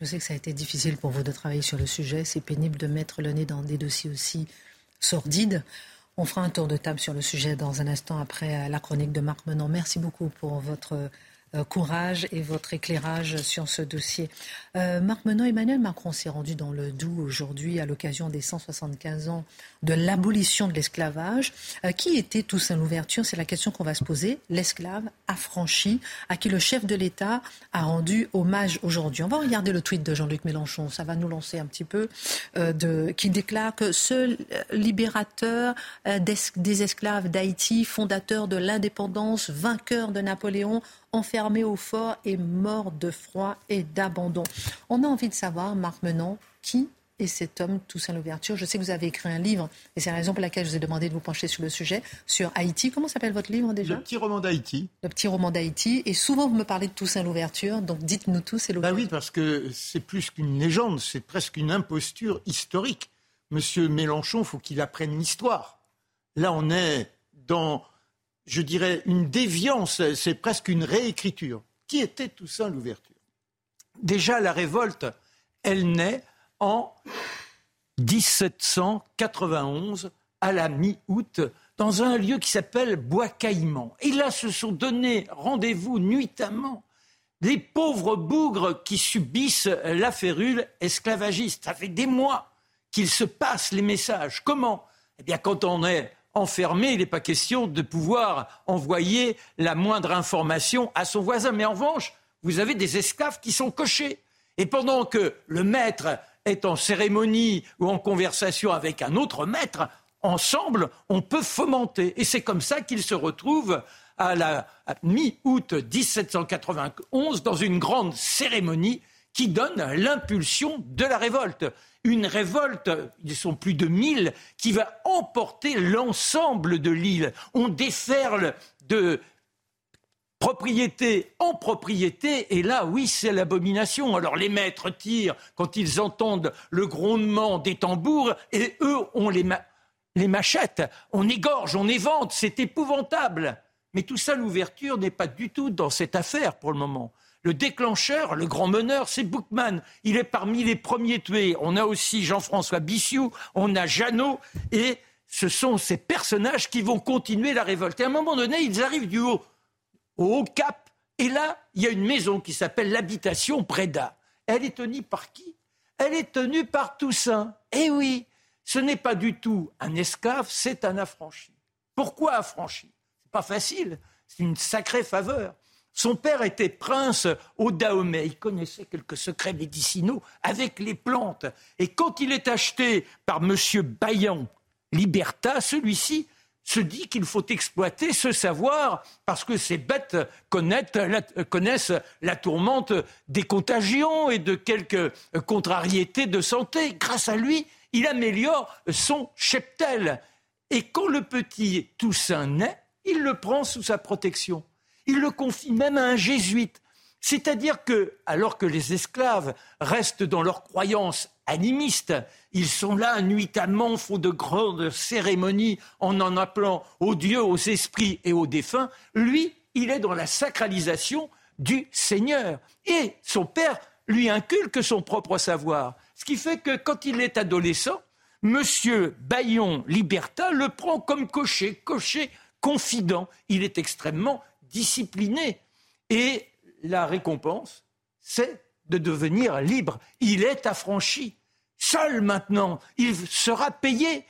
Je sais que ça a été difficile pour vous de travailler sur le sujet. C'est pénible de mettre le nez dans des dossiers aussi sordides. On fera un tour de table sur le sujet dans un instant après euh, la chronique de Marc Menon. Merci beaucoup pour votre courage et votre éclairage sur ce dossier. Euh, Marc Menon, Emmanuel Macron s'est rendu dans le Doubs aujourd'hui à l'occasion des 175 ans de l'abolition de l'esclavage. Euh, qui était Toussaint Louverture? C'est la question qu'on va se poser. L'esclave affranchi à qui le chef de l'État a rendu hommage aujourd'hui. On va regarder le tweet de Jean-Luc Mélenchon. Ça va nous lancer un petit peu. de, qui déclare que ce libérateur des esclaves d'Haïti, fondateur de l'indépendance, vainqueur de Napoléon, enfermé au fort et mort de froid et d'abandon. On a envie de savoir, Marc Menon, qui est cet homme Toussaint Louverture? Je sais que vous avez écrit un livre, et c'est la raison pour laquelle je vous ai demandé de vous pencher sur le sujet, sur Haïti. Comment s'appelle votre livre déjà? Le petit roman d'Haïti. Le petit roman d'Haïti. Et souvent, vous me parlez de Toussaint Louverture, donc dites-nous tout, c'est Bah oui, parce que c'est plus qu'une légende, c'est presque une imposture historique. Monsieur Mélenchon, faut qu'il apprenne l'histoire. Là, on est dans je dirais, une déviance, c'est presque une réécriture. Qui était Toussaint l'ouverture? Déjà, la révolte, elle naît en 1791, à la mi-août, dans un lieu qui s'appelle Bois-Caïman. Et là se sont donnés rendez-vous nuitamment les pauvres bougres qui subissent la férule esclavagiste. Ça fait des mois qu'ils se passent les messages. Comment? Eh bien, quand on est enfermé, il n'est pas question de pouvoir envoyer la moindre information à son voisin. Mais en revanche, vous avez des esclaves qui sont cochés. Et pendant que le maître est en cérémonie ou en conversation avec un autre maître, ensemble, on peut fomenter. Et c'est comme ça qu'ils se retrouvent à la mi-août 1791 dans une grande cérémonie qui donne l'impulsion de la révolte une révolte, ils sont plus de 1000, qui va emporter l'ensemble de l'île. On déferle de propriété en propriété, et là, oui, c'est l'abomination. Alors les maîtres tirent quand ils entendent le grondement des tambours, et eux, on les, les machettes, on égorge, on évente, c'est épouvantable. Mais tout ça, l'ouverture n'est pas du tout dans cette affaire pour le moment. Le déclencheur, le grand meneur, c'est Bookman. Il est parmi les premiers tués. On a aussi Jean-François Bissiou, on a Jeannot, et ce sont ces personnages qui vont continuer la révolte. Et à un moment donné, ils arrivent du haut, au haut cap, et là, il y a une maison qui s'appelle l'habitation Breda. Elle est tenue par qui? Elle est tenue par Toussaint. Eh oui, ce n'est pas du tout un esclave, c'est un affranchi. Pourquoi affranchi? C'est pas facile, c'est une sacrée faveur. Son père était prince au Dahomey. Il connaissait quelques secrets médicinaux avec les plantes. Et quand il est acheté par M. Bayan Liberta, celui-ci se dit qu'il faut exploiter ce savoir parce que ces bêtes connaissent la, tourmente des contagions et de quelques contrariétés de santé. Grâce à lui, il améliore son cheptel. Et quand le petit Toussaint naît, il le prend sous sa protection. Il le confie même à un jésuite. C'est-à-dire que, alors que les esclaves restent dans leur croyance animiste, ils sont là nuitamment, font de grandes cérémonies en en appelant aux dieux, aux esprits et aux défunts, lui, il est dans la sacralisation du Seigneur. Et son père lui inculque son propre savoir. Ce qui fait que quand il est adolescent, Monsieur Bayon Liberta le prend comme cocher, cocher confident. Il est extrêmement discipliné. Et la récompense, c'est de devenir libre. Il est affranchi. Seul maintenant, il sera payé.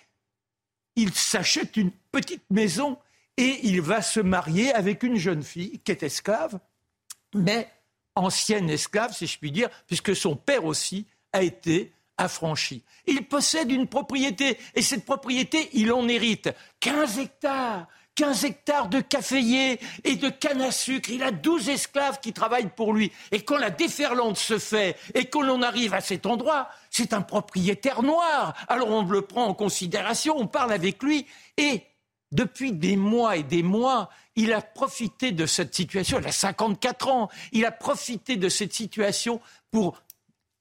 Il s'achète une petite maison et il va se marier avec une jeune fille qui est esclave, mais ancienne esclave, si je puis dire, puisque son père aussi a été affranchi. Il possède une propriété et cette propriété, il en hérite 15 hectares. 15 hectares de caféiers et de canne à sucre. Il a 12 esclaves qui travaillent pour lui. Et quand la déferlante se fait et qu'on en arrive à cet endroit, c'est un propriétaire noir. Alors on le prend en considération, on parle avec lui. Et depuis des mois et des mois, il a profité de cette situation. Il a 54 ans. Il a profité de cette situation pour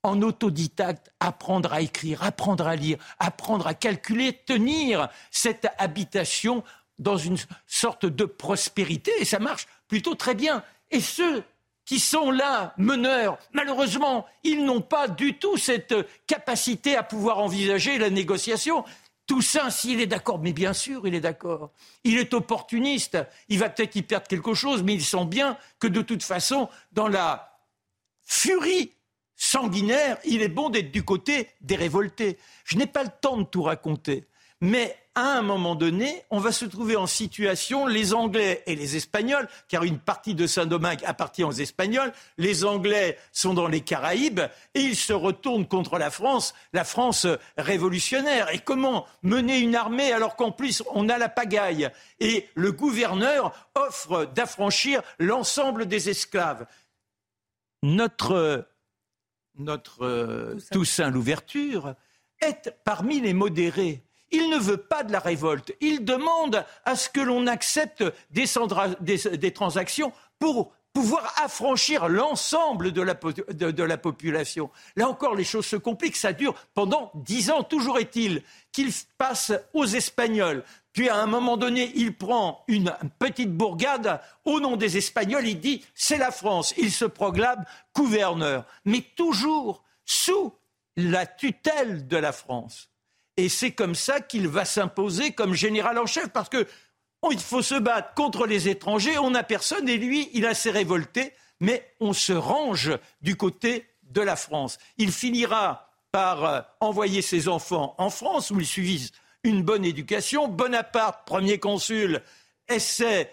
en autodidacte, apprendre à écrire, apprendre à lire, apprendre à calculer, tenir cette habitation dans une sorte de prospérité, et ça marche plutôt très bien. Et ceux qui sont là, meneurs, malheureusement, ils n'ont pas du tout cette capacité à pouvoir envisager la négociation. Ça, s'il est d'accord, mais bien sûr, il est d'accord. Il est opportuniste. Il va peut-être y perdre quelque chose, mais il sent bien que de toute façon, dans la furie sanguinaire, il est bon d'être du côté des révoltés. Je n'ai pas le temps de tout raconter, mais à un moment donné, on va se trouver en situation, les Anglais et les Espagnols, car une partie de Saint-Domingue appartient aux Espagnols, les Anglais sont dans les Caraïbes, et ils se retournent contre la France, la France révolutionnaire. Et comment mener une armée alors qu'en plus on a la pagaille? Et le gouverneur offre d'affranchir l'ensemble des esclaves. Notre, notre euh, Toussaint l'ouverture est parmi les modérés. Il ne veut pas de la révolte. Il demande à ce que l'on accepte des, transactions pour pouvoir affranchir l'ensemble de la, population. Là encore, les choses se compliquent. Ça dure pendant dix ans. Toujours est-il qu'il passe aux Espagnols. Puis à un moment donné, il prend une petite bourgade au nom des Espagnols. Il dit c'est la France. Il se proclame gouverneur, mais toujours sous la tutelle de la France. Et c'est comme ça qu'il va s'imposer comme général en chef, parce que il faut se battre contre les étrangers, on n'a personne, et lui, il a s'est révolté, mais on se range du côté de la France. Il finira par euh, envoyer ses enfants en France, où ils suivent une bonne éducation. Bonaparte, premier consul, essaie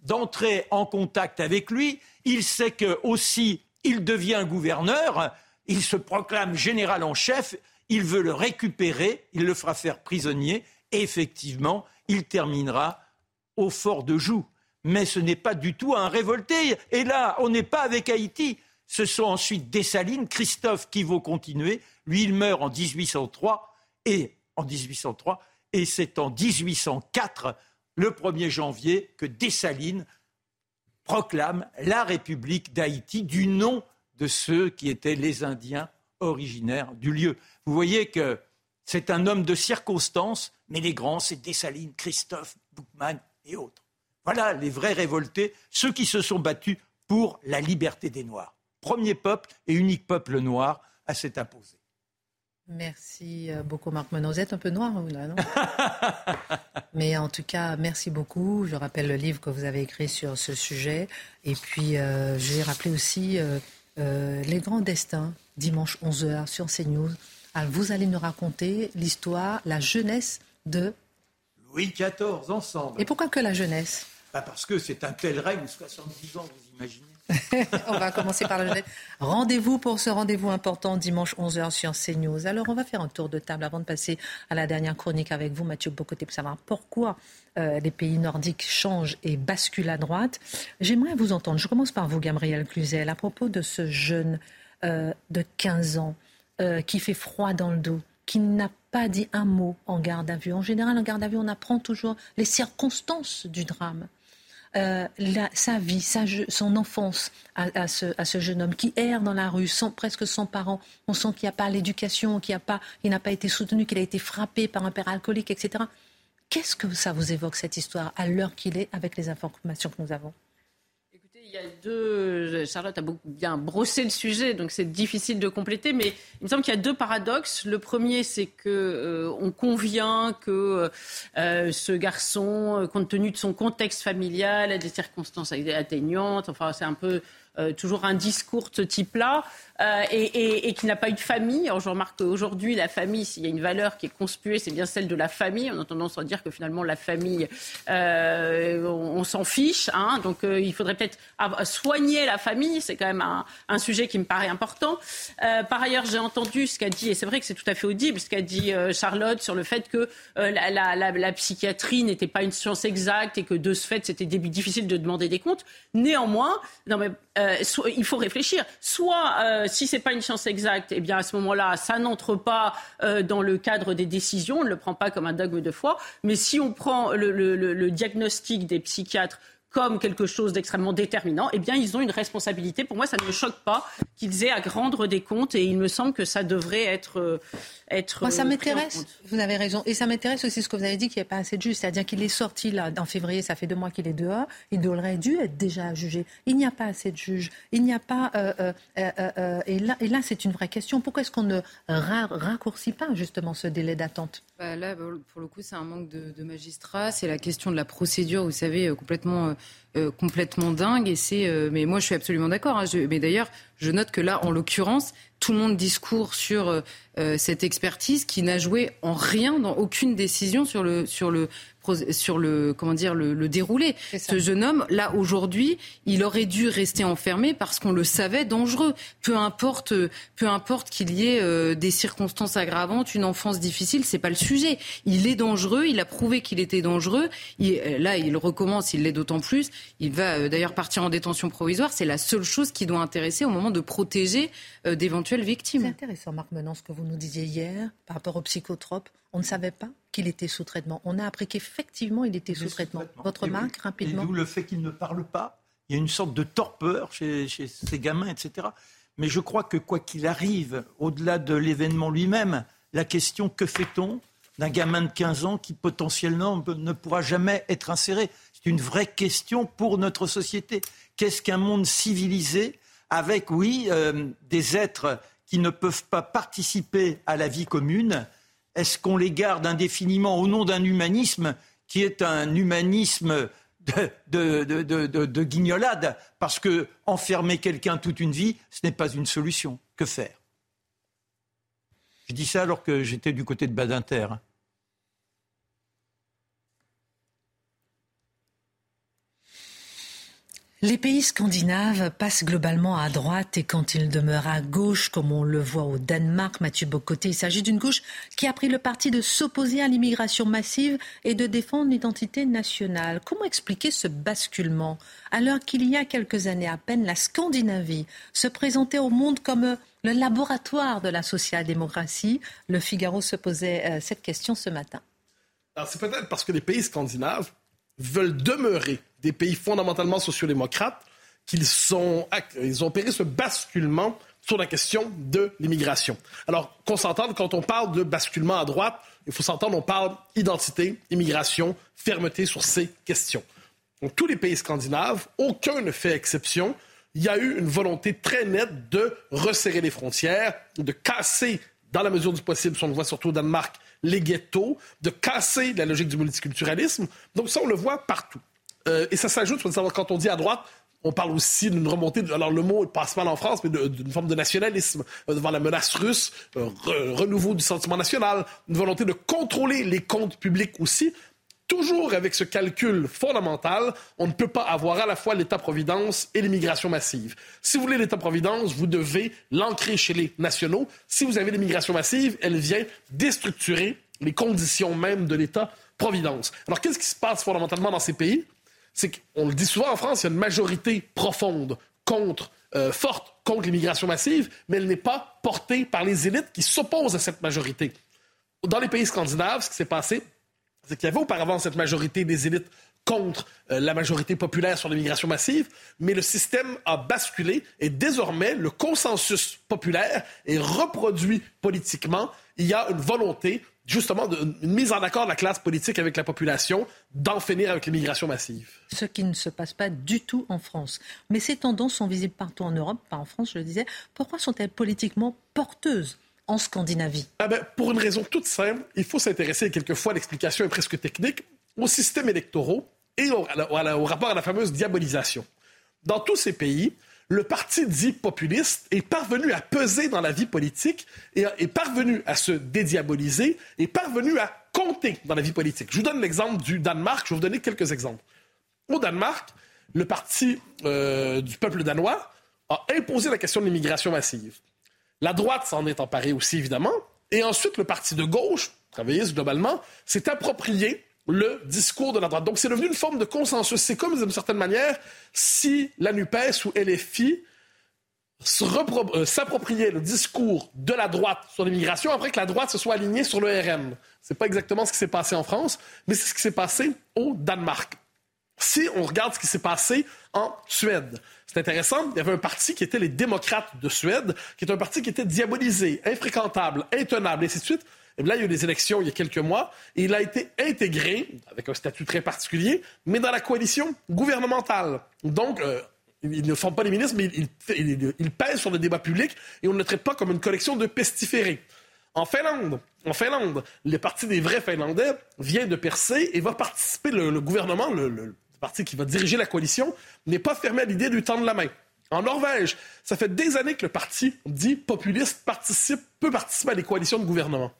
d'entrer en contact avec lui. Il sait que aussi il devient gouverneur, il se proclame général en chef il veut le récupérer, il le fera faire prisonnier, et effectivement, il terminera au fort de Joux. Mais ce n'est pas du tout un révolté. Et là, on n'est pas avec Haïti. Ce sont ensuite Dessalines, Christophe qui va continuer. Lui, il meurt en 1803 et en 1803 et c'est en 1804, le 1er janvier, que Dessalines proclame la République d'Haïti du nom de ceux qui étaient les Indiens originaires du lieu. Vous voyez que c'est un homme de circonstance, mais les grands, c'est Dessalines, Christophe, Boukman et autres. Voilà les vrais révoltés, ceux qui se sont battus pour la liberté des Noirs. Premier peuple et unique peuple noir à s'être imposé. Merci euh, beaucoup, Marc Menon. Vous êtes un peu noir, vous, là, non Mais en tout cas, merci beaucoup. Je rappelle le livre que vous avez écrit sur ce sujet. Et puis, euh, je vais rappeler aussi euh, Les Grands Destins, dimanche 11h sur CNews Alors, vous allez nous raconter l'histoire, la jeunesse de... Louis XIV, ensemble. Et pourquoi que la jeunesse? Bah Parce que c'est un tel règne, 70 ans, vous imaginez on va commencer par la jeunesse. Rendez-vous pour ce rendez-vous important dimanche 11h sur CNews. Alors, on va faire un tour de table avant de passer à la dernière chronique avec vous, Mathieu Bocoté, pour savoir pourquoi euh, les pays nordiques changent et basculent à droite. J'aimerais vous entendre. Je commence par vous, Gabriel Cluzel, à propos de ce jeune euh, de 15 ans euh, qui fait froid dans le dos, qui n'a pas dit un mot en garde à vue. En général, en garde à vue, on apprend toujours les circonstances du drame. Euh, sa vie, son enfance à, ce, jeune homme qui erre dans la rue, sans, presque sans parents. On sent qu'il n'y a pas l'éducation, qu'il n'a pas été soutenu, qu'il a été frappé par un père alcoolique, etc. Qu'est-ce que ça vous évoque, cette histoire, à l'heure qu'il est, avec les informations que nous avons? Il y a deux. Charlotte a beaucoup bien brossé le sujet, donc c'est difficile de compléter, mais il me semble qu'il y a deux paradoxes. Le premier, c'est que euh, on convient que euh, ce garçon, euh, compte tenu de son contexte familial, a des circonstances atteignantes. Enfin, c'est un peu toujours un discours de ce type-là. Euh, et, qui n'a pas eu de famille. Alors je remarque qu'aujourd'hui, la famille, s'il y a une valeur qui est conspuée, c'est bien celle de la famille. On a tendance à dire que finalement, la famille, euh, on, s'en fiche. Hein. donc euh, il faudrait peut-être soigner la famille. C'est quand même un, sujet qui me paraît important. par ailleurs, j'ai entendu ce qu'a dit, et c'est vrai que c'est tout à fait audible, ce qu'a dit Charlotte sur le fait que la, la, psychiatrie n'était pas une science exacte et que de ce fait, c'était difficile de demander des comptes. Néanmoins, non mais, il faut réfléchir. Soit si ce n'est pas une science exacte, eh bien à ce moment-là, ça n'entre pas euh, dans le cadre des décisions, on ne le prend pas comme un dogme de foi. Mais si on prend le diagnostic des psychiatres comme quelque chose d'extrêmement déterminant, eh bien, ils ont une responsabilité. Pour moi, ça ne me choque pas qu'ils aient à rendre des comptes et il me semble que ça devrait être. Euh, être moi, ça m'intéresse. Vous avez raison. Et ça m'intéresse aussi ce que vous avez dit qu'il n'y a pas assez de juges. C'est-à-dire qu'il est sorti là en février, ça fait deux mois qu'il est dehors. Il aurait dû être déjà jugé. Il n'y a pas assez de juges. Il n'y a pas. Euh, euh, et là, et là c'est une vraie question. Pourquoi est-ce qu'on ne raccourcit pas justement ce délai d'attente? Bah Là, pour le coup, c'est un manque de, de magistrats. C'est la question de la procédure, vous savez, complètement euh, complètement dingue. Et c'est, euh, mais moi, je suis absolument d'accord. Hein. mais d'ailleurs, je note que là, en l'occurrence, tout le monde discourt sur euh, cette expertise qui n'a joué en rien dans aucune décision sur le sur le sur le comment dire le, déroulé. Ce jeune homme, là aujourd'hui, il aurait dû rester enfermé parce qu'on le savait dangereux. Peu importe, peu importe qu'il y ait euh, des circonstances aggravantes, une enfance difficile, c'est pas le sujet. Il est dangereux, il a prouvé qu'il était dangereux. Euh, là, il recommence, il l'est d'autant plus. Il va euh, d'ailleurs partir en détention provisoire. C'est la seule chose qui doit intéresser au moment de protéger d'éventuelles victimes. C'est intéressant, Marc Menon, ce que vous nous disiez hier par rapport aux psychotropes. On ne savait pas qu'il était sous traitement. On a appris qu'effectivement, il était sous, traitement. Votre marque, rapidement. Et d'où le fait qu'il ne parle pas. Il y a une sorte de torpeur chez, ces gamins, etc. Mais je crois que quoi qu'il arrive, au-delà de l'événement lui-même, la question que fait-on d'un gamin de 15 ans qui potentiellement ne pourra jamais être inséré? C'est une vraie question pour notre société. Qu'est-ce qu'un monde civilisé avec, oui, euh, des êtres qui ne peuvent pas participer à la vie commune est-ce qu'on les garde indéfiniment au nom d'un humanisme qui est un humanisme de, guignolade? Parce que enfermer quelqu'un toute une vie, ce n'est pas une solution. Que faire? Je dis ça alors que j'étais du côté de Badinter. Les pays scandinaves passent globalement à droite et quand ils demeurent à gauche, comme on le voit au Danemark, Mathieu Bocoté, il s'agit d'une gauche qui a pris le parti de s'opposer à l'immigration massive et de défendre l'identité nationale. Comment expliquer ce basculement alors qu'il y a quelques années à peine, la Scandinavie se présentait au monde comme le laboratoire de la social-démocratie? Le Figaro se posait euh, cette question ce matin. Alors c'est peut-être parce que les pays scandinaves veulent demeurer des pays fondamentalement sociodémocrates qu'ils sont, ils ont opéré ce basculement sur la question de l'immigration. Alors, qu'on s'entende, quand on parle de basculement à droite, il faut s'entendre, on parle identité, immigration, fermeté sur ces questions. Donc, tous les pays scandinaves, aucun ne fait exception. Il y a eu une volonté très nette de resserrer les frontières, de casser, dans la mesure du possible, si on le voit surtout au Danemark, les ghettos, de casser la logique du multiculturalisme. Donc ça, on le voit partout. Euh, et ça s'ajoute, quand on dit à droite, On parle aussi d'une remontée, alors le mot passe mal en France, mais d'une forme de nationalisme euh, devant la menace russe, euh, renouveau du sentiment national, une volonté de contrôler les comptes publics aussi. Toujours avec ce calcul fondamental, on ne peut pas avoir à la fois l'État-providence et l'immigration massive. Si vous voulez l'État-providence, vous devez l'ancrer chez les nationaux. Si vous avez l'immigration massive, elle vient déstructurer les conditions même de l'État-providence. Alors qu'est-ce qui se passe fondamentalement dans ces pays? c'est qu'on le dit souvent en France, il y a une majorité profonde contre, euh, forte contre l'immigration massive, mais elle n'est pas portée par les élites qui s'opposent à cette majorité. Dans les pays scandinaves, ce qui s'est passé, c'est qu'il y avait auparavant cette majorité des élites contre euh, la majorité populaire sur l'immigration massive, mais le système a basculé et désormais le consensus populaire est reproduit politiquement. Il y a une volonté justement une mise en accord de la classe politique avec la population d'en finir avec l'immigration massive. Ce qui ne se passe pas du tout en France. Mais ces tendances sont visibles partout en Europe, pas en France, je le disais. Pourquoi sont-elles politiquement porteuses? En Scandinavie ah ben, Pour une raison toute simple, il faut s'intéresser, quelquefois l'explication est presque technique, aux systèmes électoraux et au rapport à la fameuse diabolisation. Dans tous ces pays, le parti dit populiste est parvenu à peser dans la vie politique et est parvenu à se dédiaboliser, est parvenu à compter dans la vie politique. Je vous donne l'exemple du Danemark, je vais vous donner quelques exemples. Au Danemark, le parti euh, du peuple danois a imposé la question de l'immigration massive. La droite s'en est emparée aussi, évidemment, et ensuite le parti de gauche, travailliste globalement, s'est approprié le discours de la droite. Donc, c'est devenu une forme de consensus. C'est comme, d'une certaine manière, si la NUPES ou LFI euh, s'appropriait le discours de la droite sur l'immigration après que la droite se soit alignée sur le RN. C'est pas exactement ce qui s'est passé en France, mais c'est ce qui s'est passé au Danemark. Si on regarde ce qui s'est passé en Suède, c'est intéressant, il y avait un parti qui était les démocrates de Suède, qui est un parti qui était diabolisé, infréquentable, intenable, et ainsi de suite. Et là, il y a eu des élections il y a quelques mois et il a été intégré, avec un statut très particulier, mais dans la coalition gouvernementale. Donc, euh, ils ne font pas les ministres, mais ils, pèsent sur le débat public et on ne le traite pas comme une collection de pestiférés. En Finlande, en Finlande, le parti des vrais Finlandais vient de percer et va participer, le, gouvernement, le, parti qui va diriger la coalition, n'est pas fermé à l'idée de lui tendre la main. En Norvège, ça fait des années que le parti dit populiste participe, peut participer à des coalitions de gouvernement.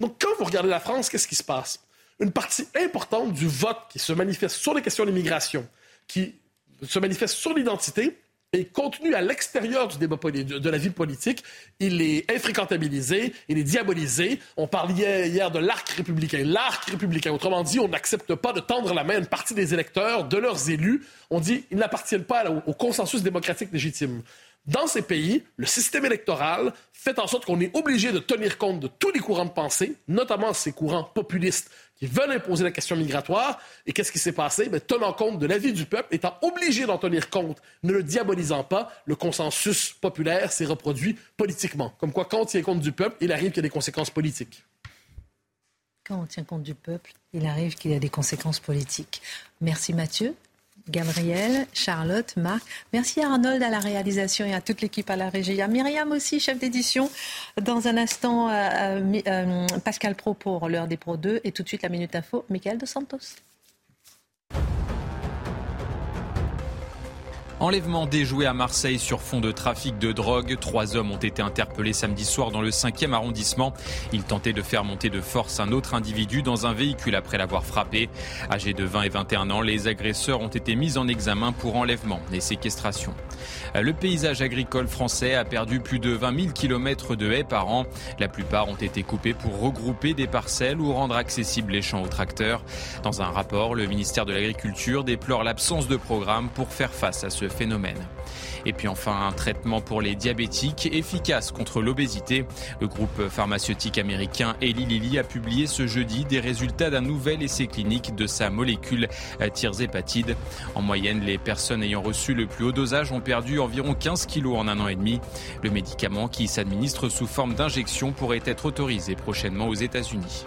Donc, quand vous regardez la France, qu'est-ce qui se passe? Une partie importante du vote qui se manifeste sur les questions d'immigration, qui se manifeste sur l'identité, est contenu à l'extérieur du débat de la vie politique. Il est infréquentabilisé, il est diabolisé. On parlait hier de l'arc républicain. L'arc républicain, autrement dit, on n'accepte pas de tendre la main à une partie des électeurs, de leurs élus. On dit qu'ils n'appartiennent pas au consensus démocratique légitime. Dans ces pays, le système électoral fait en sorte qu'on est obligé de tenir compte de tous les courants de pensée, notamment ces courants populistes qui veulent imposer la question migratoire. Et qu'est-ce qui s'est passé? Ben, tenant compte de l'avis du peuple, étant obligé d'en tenir compte, ne le diabolisant pas, le consensus populaire s'est reproduit politiquement. Comme quoi, quand on tient compte du peuple, il arrive qu'il y ait des conséquences politiques. Quand on tient compte du peuple, il arrive qu'il y ait des conséquences politiques. Merci Mathieu. Gabriel, Charlotte, Marc. Merci Arnold à la réalisation et à toute l'équipe à la régie. À Myriam aussi, chef d'édition. Dans un instant, euh, euh, euh, Pascal Pro pour l'heure des Pro 2 et tout de suite la Minute Info, Michael de Santos. Enlèvement déjoué à Marseille sur fond de trafic de drogue. Trois hommes ont été interpellés samedi soir dans le 5e arrondissement. Ils tentaient de faire monter de force un autre individu dans un véhicule après l'avoir frappé. Âgés de 20 et 21 ans, les agresseurs ont été mis en examen pour enlèvement et séquestration. Le paysage agricole français a perdu plus de 20 000 km de haies par an. La plupart ont été coupés pour regrouper des parcelles ou rendre accessibles les champs aux tracteurs. Dans un rapport, le ministère de l'Agriculture déplore l'absence de programme pour faire face à ce phénomène. Et puis enfin, un traitement pour les diabétiques efficace contre l'obésité. Le groupe pharmaceutique américain Eli Lilly a publié ce jeudi des résultats d'un nouvel essai clinique de sa molécule tirzépatide. En moyenne, les personnes ayant reçu le plus haut dosage ont perdu environ 15 kilos en un an et demi. Le médicament qui s'administre sous forme d'injection pourrait être autorisé prochainement aux États-Unis.